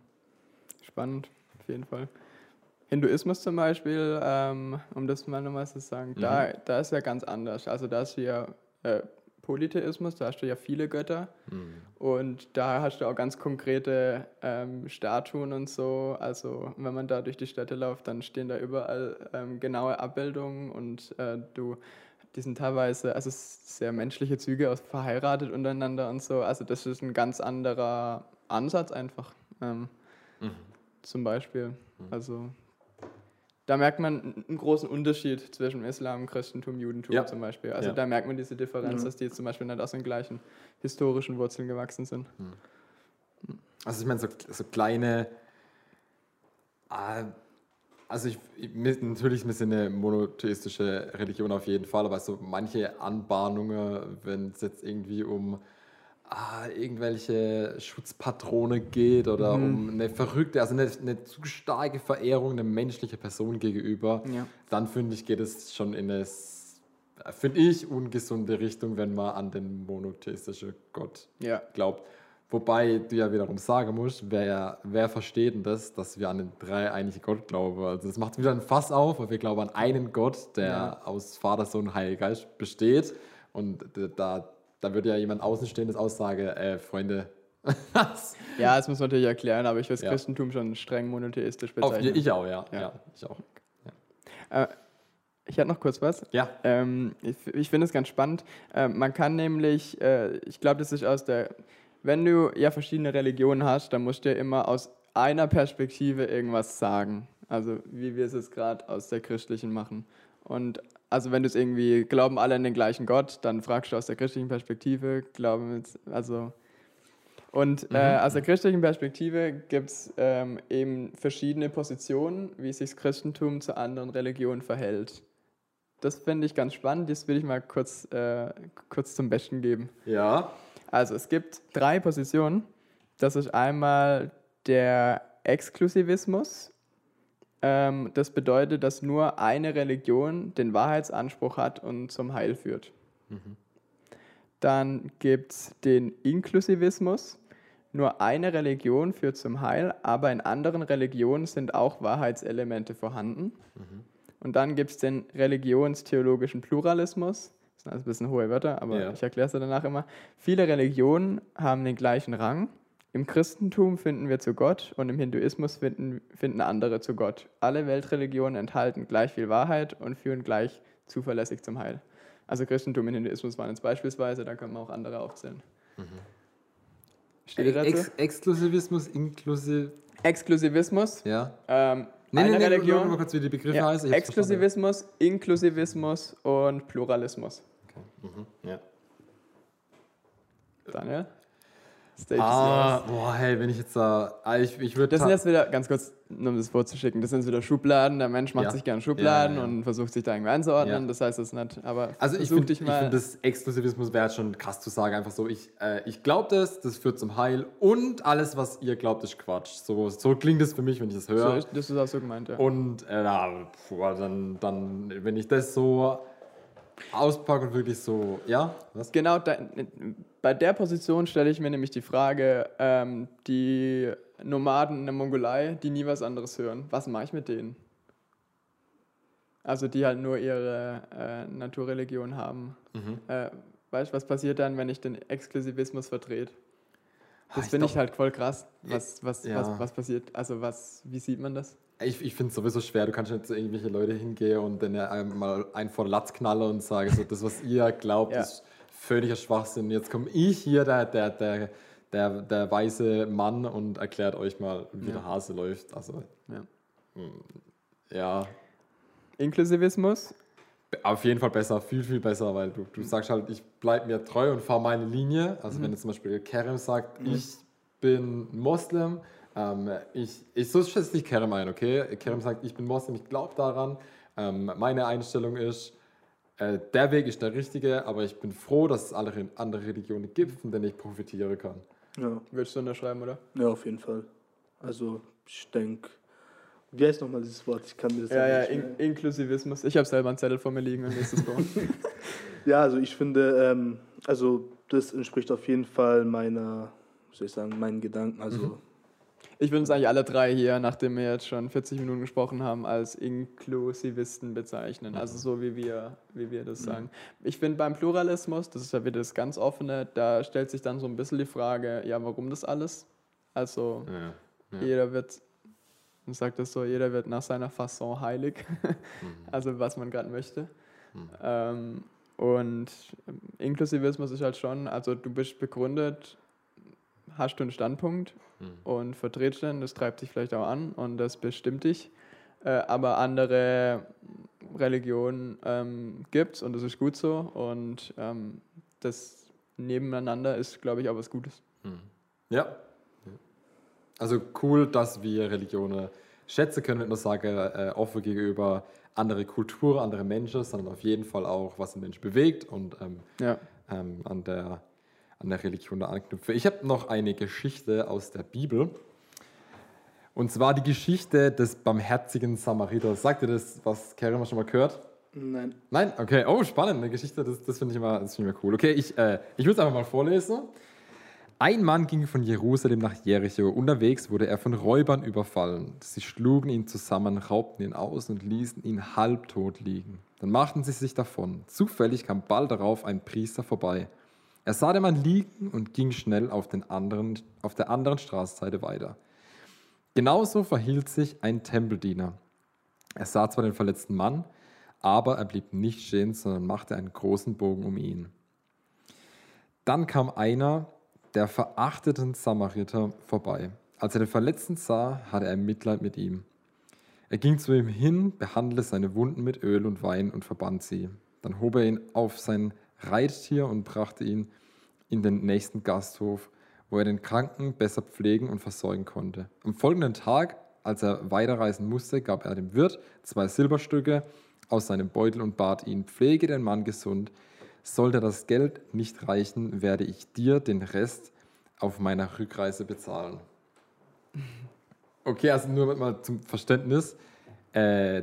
Spannend, auf jeden Fall. Hinduismus zum Beispiel, ähm, um das mal nochmal zu sagen, da, da ist ja ganz anders. Also da ist hier äh, Polytheismus, da hast du ja viele Götter Mhm. und da hast du auch ganz konkrete ähm, Statuen und so. Also wenn man da durch die Städte läuft, dann stehen da überall ähm, genaue Abbildungen und äh, du, die sind teilweise, also sehr menschliche Züge aus verheiratet untereinander und so. Also das ist ein ganz anderer Ansatz einfach. Ähm, Zum Beispiel. Also da merkt man einen großen Unterschied zwischen Islam, Christentum, Judentum Ja. zum Beispiel. Also Ja. da merkt man diese Differenz, Mhm. dass die jetzt zum Beispiel nicht aus den gleichen historischen Wurzeln gewachsen sind. Also ich meine, so, so kleine, äh, also ich, natürlich, wir sind eine monotheistische Religion auf jeden Fall, aber so manche Anbahnungen, wenn es jetzt irgendwie um ah, irgendwelche Schutzpatrone geht oder um eine verrückte, also eine, eine zu starke Verehrung einer menschlichen Person gegenüber, Ja. dann finde ich, geht es schon in eine, finde ich, ungesunde Richtung, wenn man an den monotheistischen Gott Ja. glaubt. Wobei du ja wiederum sagen musst, wer, wer versteht denn das, dass wir an den dreieinigen Gott glauben? Also das macht wieder ein Fass auf, weil wir glauben an einen Gott, der Ja. aus Vater, Sohn und Heiliger Geist besteht. Und da, da würde ja jemand Außenstehendes aussagen, äh, Freunde, was? ja, das muss man natürlich erklären, aber ich das Ja. Christentum schon streng monotheistisch Auf, bezeichnen. ich auch, ja. Ja. ja. ich auch. Ich hatte noch kurz was. Ja. Ähm, ich ich finde es ganz spannend. Ähm, man kann nämlich, äh, ich glaube, das ist aus der, wenn du ja verschiedene Religionen hast, dann musst du ja immer aus einer Perspektive irgendwas sagen. Also wie wir es jetzt gerade aus der christlichen machen. Und also wenn du es irgendwie glauben alle an den gleichen Gott, dann fragst du aus der christlichen Perspektive, glauben jetzt, also und äh, aus der christlichen Perspektive gibt es ähm, eben verschiedene Positionen, wie sich das Christentum zu anderen Religionen verhält. Das finde ich ganz spannend, das will ich mal kurz, äh, kurz zum Besten geben. Ja. Also es gibt drei Positionen. Das ist einmal der Exklusivismus. Ähm, das bedeutet, dass nur eine Religion den Wahrheitsanspruch hat und zum Heil führt. Dann gibt es den Inklusivismus. Nur eine Religion führt zum Heil, aber in anderen Religionen sind auch Wahrheitselemente vorhanden. Und dann gibt es den religionstheologischen Pluralismus. Das sind alles ein bisschen hohe Wörter, aber Ja. ich erkläre es danach immer. Viele Religionen haben den gleichen Rang. Im Christentum finden wir zu Gott und im Hinduismus finden, finden andere zu Gott. Alle Weltreligionen enthalten gleich viel Wahrheit und führen gleich zuverlässig zum Heil. Also Christentum und Hinduismus waren jetzt beispielsweise, da können wir auch andere aufzählen. Steht ihr dazu? Ex Exklusivismus, inklusiv. Exklusivismus, Ja. ähm, Nee, eine nee, nee, nur- nur mal kurz, wie die Begriffe Ja, heißen. Hab's verstanden. Exklusivismus, Inklusivismus und Pluralismus. Ja. Daniel? Stage Ah, boah, hey, wenn ich jetzt da. ah, Ich, ich würde. Das sind jetzt wieder, ganz kurz, um das vorzuschicken, das sind jetzt wieder Schubladen. Der Mensch macht Ja. sich gerne Schubladen Ja, ja, und versucht sich da irgendwie einzuordnen. Das heißt das nicht, aber Also ich finde find, das Exklusivismus wäre schon krass zu sagen, einfach so, ich, äh, ich glaube das, das führt zum Heil und alles, was ihr glaubt, ist Quatsch. So, so klingt es für mich, wenn ich das so höre. ist, das ist auch so gemeint, ja. Und äh, na, puh, dann, dann, wenn ich das so auspacke und wirklich so, ja, was? Genau, da, bei der Position stelle ich mir nämlich die Frage, ähm, die Nomaden in der Mongolei, die nie was anderes hören, was mache ich mit denen? Also die halt nur ihre äh, Naturreligion haben. Mhm. Äh, weißt du, was passiert dann, wenn ich den Exklusivismus vertrete? Ah, Das ich finde ich glaub- halt voll krass. Was, was, Ja. was, was passiert? Also was, wie sieht man das? Ich, ich finde es sowieso schwer, du kannst nicht zu irgendwelche Leute hingehen und dann einmal einen vor Latz knallen und sagen, so, das, was ihr glaubt, Ja. ist völliger Schwachsinn. Jetzt komme ich hier, der, der, der, der, der weiße Mann, und erklärt euch mal, wie Ja. der Hase läuft. Also, Ja. ja, Inklusivismus? auf jeden Fall besser, viel, viel besser, weil du, du sagst halt, ich bleibe mir treu und fahre meine Linie. Also wenn jetzt zum Beispiel Kerem sagt, ich bin Moslem, ähm, ich, ich so schätze ich Kerem ein, okay? Kerem sagt, ich bin Moslem, ich glaube daran. Ähm, meine Einstellung ist, äh, der Weg ist der richtige, aber ich bin froh, dass es alle andere Religionen gibt, von denen ich profitieren kann. Ja, Würdest du unterschreiben, oder? ja, auf jeden Fall. Also, ich denke, wie heißt nochmal dieses Wort? Ich kann mir das Ja, ja, nicht in. Inklusivismus. Ich habe selber einen Zettel vor mir liegen und nächstes vor. Ja, also ich finde, ähm, also das entspricht auf jeden Fall meiner, soll ich sagen, meinen Gedanken. Also Ich würde uns eigentlich alle drei hier, nachdem wir jetzt schon 40 Minuten gesprochen haben, als Inklusivisten bezeichnen. Also so wie wir, wie wir das sagen. Ich finde beim Pluralismus, das ist ja wieder das ganz offene, da stellt sich dann so ein bisschen die Frage, ja, warum das alles? Also Ja. Ja. jeder wird, man sagt das so, jeder wird nach seiner Fasson heilig. also was man gerade möchte. Ähm, und Inklusivismus ist halt schon, also du bist begründet, hast du einen Standpunkt und vertrittst den, das treibt dich vielleicht auch an und das bestimmt dich. Äh, aber andere Religionen ähm, gibt es und das ist gut so und ähm, das Nebeneinander ist, glaube ich, auch was Gutes. Ja. Also cool, dass wir Religionen schätzen können, nicht nur sagen, äh, offen gegenüber andere Kulturen, andere Menschen, sondern auf jeden Fall auch, was den Mensch bewegt und ähm, Ja. ähm, an, der, an der Religion da anknüpfe. Ich habe noch eine Geschichte aus der Bibel. Und zwar die Geschichte des barmherzigen Samariters. Sagt ihr das, was Kerem schon mal gehört? Nein. Nein? Okay. Oh, spannend. Eine Geschichte, das, das finde ich, immer- das find ich immer cool. Okay, ich, äh, ich würde es einfach mal vorlesen. Ein Mann ging von Jerusalem nach Jericho. Unterwegs wurde er von Räubern überfallen. Sie schlugen ihn zusammen, raubten ihn aus und ließen ihn halbtot liegen. Dann machten sie sich davon. Zufällig kam bald darauf ein Priester vorbei. Er sah den Mann liegen und ging schnell auf, den anderen, auf der anderen Straßenseite weiter. Genauso verhielt sich ein Tempeldiener. Er sah zwar den verletzten Mann, aber er blieb nicht stehen, sondern machte einen großen Bogen um ihn. Dann kam einer der verachteten Samariter vorbei. Als er den Verletzten sah, hatte er Mitleid mit ihm. Er ging zu ihm hin, behandelte seine Wunden mit Öl und Wein und verband sie. Dann hob er ihn auf sein Reittier und brachte ihn in den nächsten Gasthof, wo er den Kranken besser pflegen und versorgen konnte. Am folgenden Tag, als er weiterreisen musste, gab er dem Wirt zwei Silberstücke aus seinem Beutel und bat ihn, pflege den Mann gesund. Sollte das Geld nicht reichen, werde ich dir den Rest auf meiner Rückreise bezahlen. Okay, also nur mal zum Verständnis. Äh,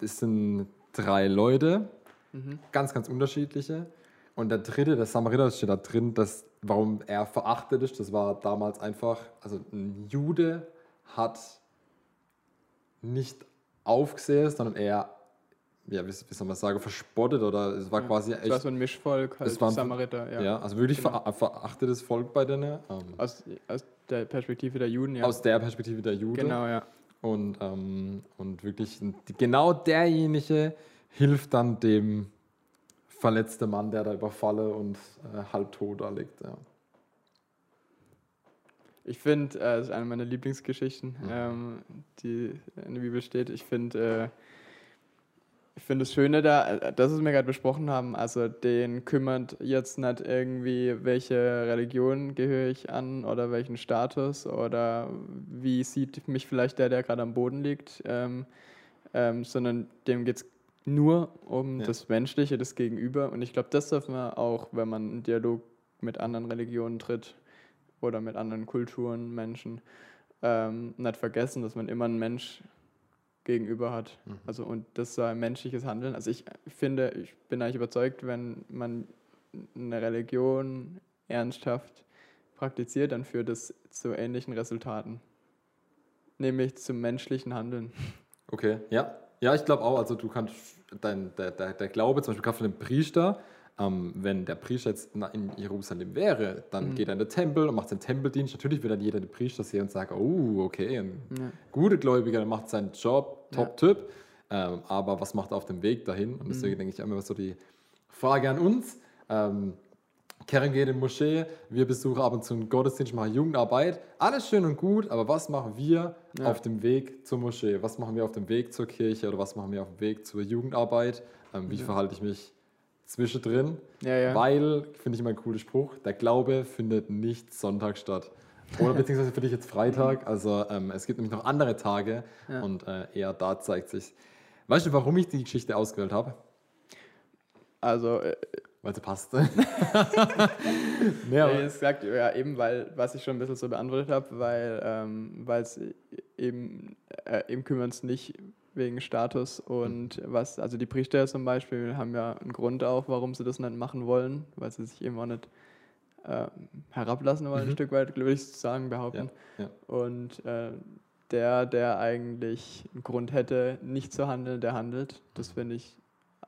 das sind drei Leute, ganz, ganz unterschiedliche. Und der dritte, der Samariter, steht da drin, dass, warum er verachtet ist. Das war damals einfach, also ein Jude hat nicht aufgesehen, sondern eher, ja, wie, wie soll man sagen, verspottet oder es war quasi Es war so ein Mischvolk, halt Es war ein- Samariter. Ja. ja. also wirklich Genau. ver verachtetes Volk bei denen. Ähm, Aus, aus der Perspektive der Juden, ja. Aus der Perspektive der Jude. genau, ja. Und, ähm, und wirklich genau derjenige hilft dann dem verletzten Mann, der da überfalle und äh, halbtot da liegt. Ja. Ich finde, äh, das ist eine meiner Lieblingsgeschichten, ähm, die in der Bibel steht. Ich finde, äh, ich finde das Schöne da, äh, das, was wir gerade besprochen haben, also den kümmert jetzt nicht irgendwie, welche Religion gehöre ich an oder welchen Status oder wie sieht mich vielleicht der, der gerade am Boden liegt, ähm, ähm, sondern dem geht es nur um Ja. das Menschliche, das Gegenüber. Und ich glaube, das darf man auch, wenn man einen Dialog mit anderen Religionen tritt oder mit anderen Kulturen, Menschen, ähm, nicht vergessen, dass man immer einen Mensch gegenüber hat. Also und das ist ein menschliches Handeln. Also ich finde, ich bin eigentlich überzeugt, wenn man eine Religion ernsthaft praktiziert, dann führt es zu ähnlichen Resultaten. Nämlich zum menschlichen Handeln. Okay, ja. Ja, ich glaube auch, also du kannst, dein, der, der, der Glaube, zum Beispiel gerade von dem Priester, ähm, wenn der Priester jetzt in Jerusalem wäre, dann geht er in den Tempel und macht seinen Tempeldienst. Natürlich wird dann jeder den Priester sehen und sagen, oh, okay, ein Ja. guter Gläubiger, der macht seinen Job, Top-Typ. Ähm, aber was macht er auf dem Weg dahin? Und deswegen denke ich immer so die Frage an uns. Ähm, Karen geht in die Moschee, wir besuchen ab und zu einen Gottesdienst, machen Jugendarbeit. Alles schön und gut, aber was machen wir Ja. auf dem Weg zur Moschee? Was machen wir auf dem Weg zur Kirche oder was machen wir auf dem Weg zur Jugendarbeit? Ähm, wie verhalte ich mich zwischendrin? Ja, ja. Weil, finde ich immer ein cooler Spruch, der Glaube findet nicht Sonntag statt. Oder beziehungsweise für dich jetzt Freitag. Also ähm, es gibt nämlich noch andere Tage Ja. und äh, eher da zeigt sich. Weißt du, warum ich die Geschichte ausgewählt habe? Also äh, Weil sie passte. nee, aber, Ja, gesagt, ja, eben, weil, was ich schon ein bisschen so beantwortet habe, weil ähm, weil es eben, äh, eben kümmern es nicht wegen Status und was, also die Priester zum Beispiel haben ja einen Grund auch, warum sie das nicht machen wollen, weil sie sich eben auch nicht äh, herablassen wollen, ein Stück weit, würde ich sagen, behaupten. Ja, ja. Und äh, der, der eigentlich einen Grund hätte, nicht zu handeln, der handelt. Das finde ich,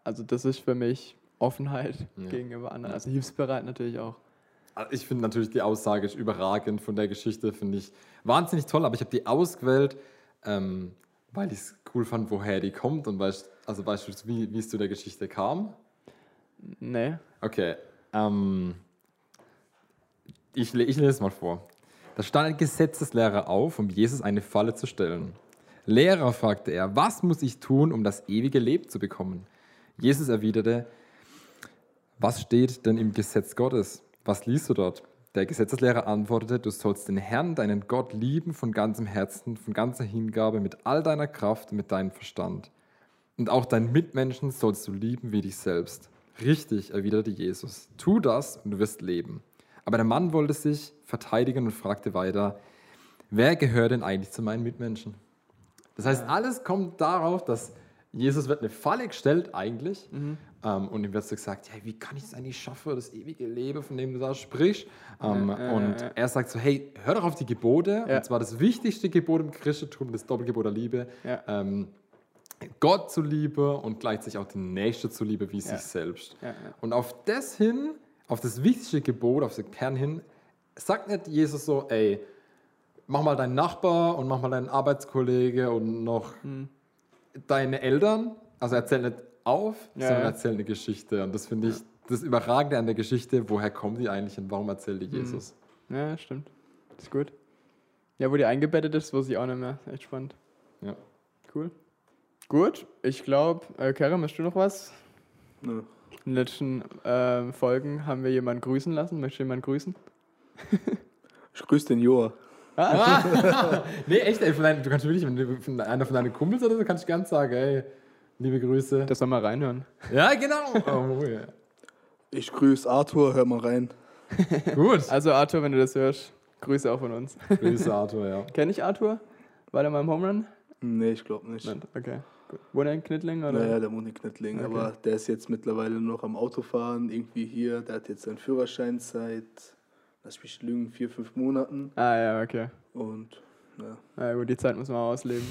also das ist für mich Offenheit Ja. gegenüber anderen. Also hilfsbereit natürlich auch. Also Ich finde natürlich die Aussage ist überragend von der Geschichte, finde ich wahnsinnig toll, aber ich habe die ausgewählt, ähm, weil ich es cool fand, woher die kommt und weißt, also weißt du, wie, wie es zu der Geschichte kam? Nee. Okay, ähm, ich, ich lese es mal vor. Da stand ein Gesetzeslehrer auf, um Jesus eine Falle zu stellen. Lehrer, fragte er, was muss ich tun, um das ewige Leben zu bekommen? Jesus erwiderte, was steht denn im Gesetz Gottes? Was liest du dort? Der Gesetzeslehrer antwortete, du sollst den Herrn, deinen Gott, lieben von ganzem Herzen, von ganzer Hingabe, mit all deiner Kraft mit deinem Verstand. Und auch deinen Mitmenschen sollst du lieben wie dich selbst. Richtig, erwiderte Jesus. Tu das und du wirst leben. Aber der Mann wollte sich verteidigen und fragte weiter, wer gehört denn eigentlich zu meinen Mitmenschen? Das heißt, alles kommt darauf, dass Jesus wird eine Falle gestellt eigentlich ähm, und ihm wird so gesagt, hey, wie kann ich es eigentlich schaffen, das ewige Leben, von dem du da sprichst? Ähm, Ja, ja, und ja. er sagt so, hey, hör doch auf die Gebote, Ja. und zwar das wichtigste Gebot im Christentum, das Doppelgebot der Liebe, Ja. ähm, Gott zuliebe und gleichzeitig auch den Nächsten zuliebe wie Ja. sich selbst. Ja, ja. Und auf das hin, auf das wichtigste Gebot, auf den Kern hin, sagt nicht Jesus so, ey, mach mal deinen Nachbar und mach mal deinen Arbeitskollege und noch Hm. deine Eltern. Also erzähl nicht auf, Ja, sondern ja. erzähl eine Geschichte. Und das finde ich das Überragende an der Geschichte, woher kommt die eigentlich und warum erzählt die Jesus? Ja, stimmt. Das ist gut. Ja, wo die eingebettet ist, wusste ich auch nicht mehr. Echt spannend. Ja. Cool. Gut, ich glaube, äh, Kerem, hast du noch was? Nö. In den letzten ähm, Folgen haben wir jemanden grüßen lassen. Möchtest du jemanden grüßen? Ich grüße den Joa. Nee, echt, ey, von deinen, du kannst wirklich, wenn du von einer von deinen Kumpels oder so, kannst du ganz sagen, ey, liebe Grüße. Das soll mal reinhören. ja, genau. Oh, ja. Ich grüße Arthur, hör mal rein. Gut. Also Arthur, wenn du das hörst, Grüße auch von uns. Grüße, Arthur, ja. Kenn ich Arthur? War der mal im Home Run? Nee, ich glaube nicht. Nein. Okay. Gut. Wohnt er in Knittling? Oder? Naja, der wohnt in Knittling, Okay. aber der ist jetzt mittlerweile noch am Autofahren, irgendwie hier. Der hat jetzt seinen Führerschein seit, lass mich lügen, vier, fünf Monaten. Ah ja, okay. Und ja, Na gut, die Zeit muss man ausleben.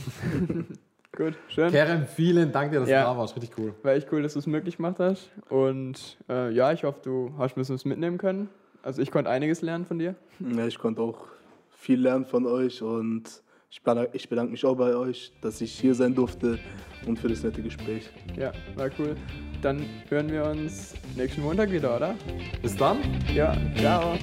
Gut, schön. Kerem, vielen Dank dir, dass Ja. du da warst. Richtig cool. War echt cool, dass du es möglich gemacht hast. Und äh, ja, ich hoffe, du hast ein bisschen was mitnehmen können. Also ich konnte einiges lernen von dir. ja ich konnte auch viel lernen von euch und ich bedanke, ich bedanke mich auch bei euch, dass ich hier sein durfte und für das nette Gespräch. Ja, war cool. Dann hören wir uns nächsten Montag wieder, oder? Bis dann. Ja, ciao.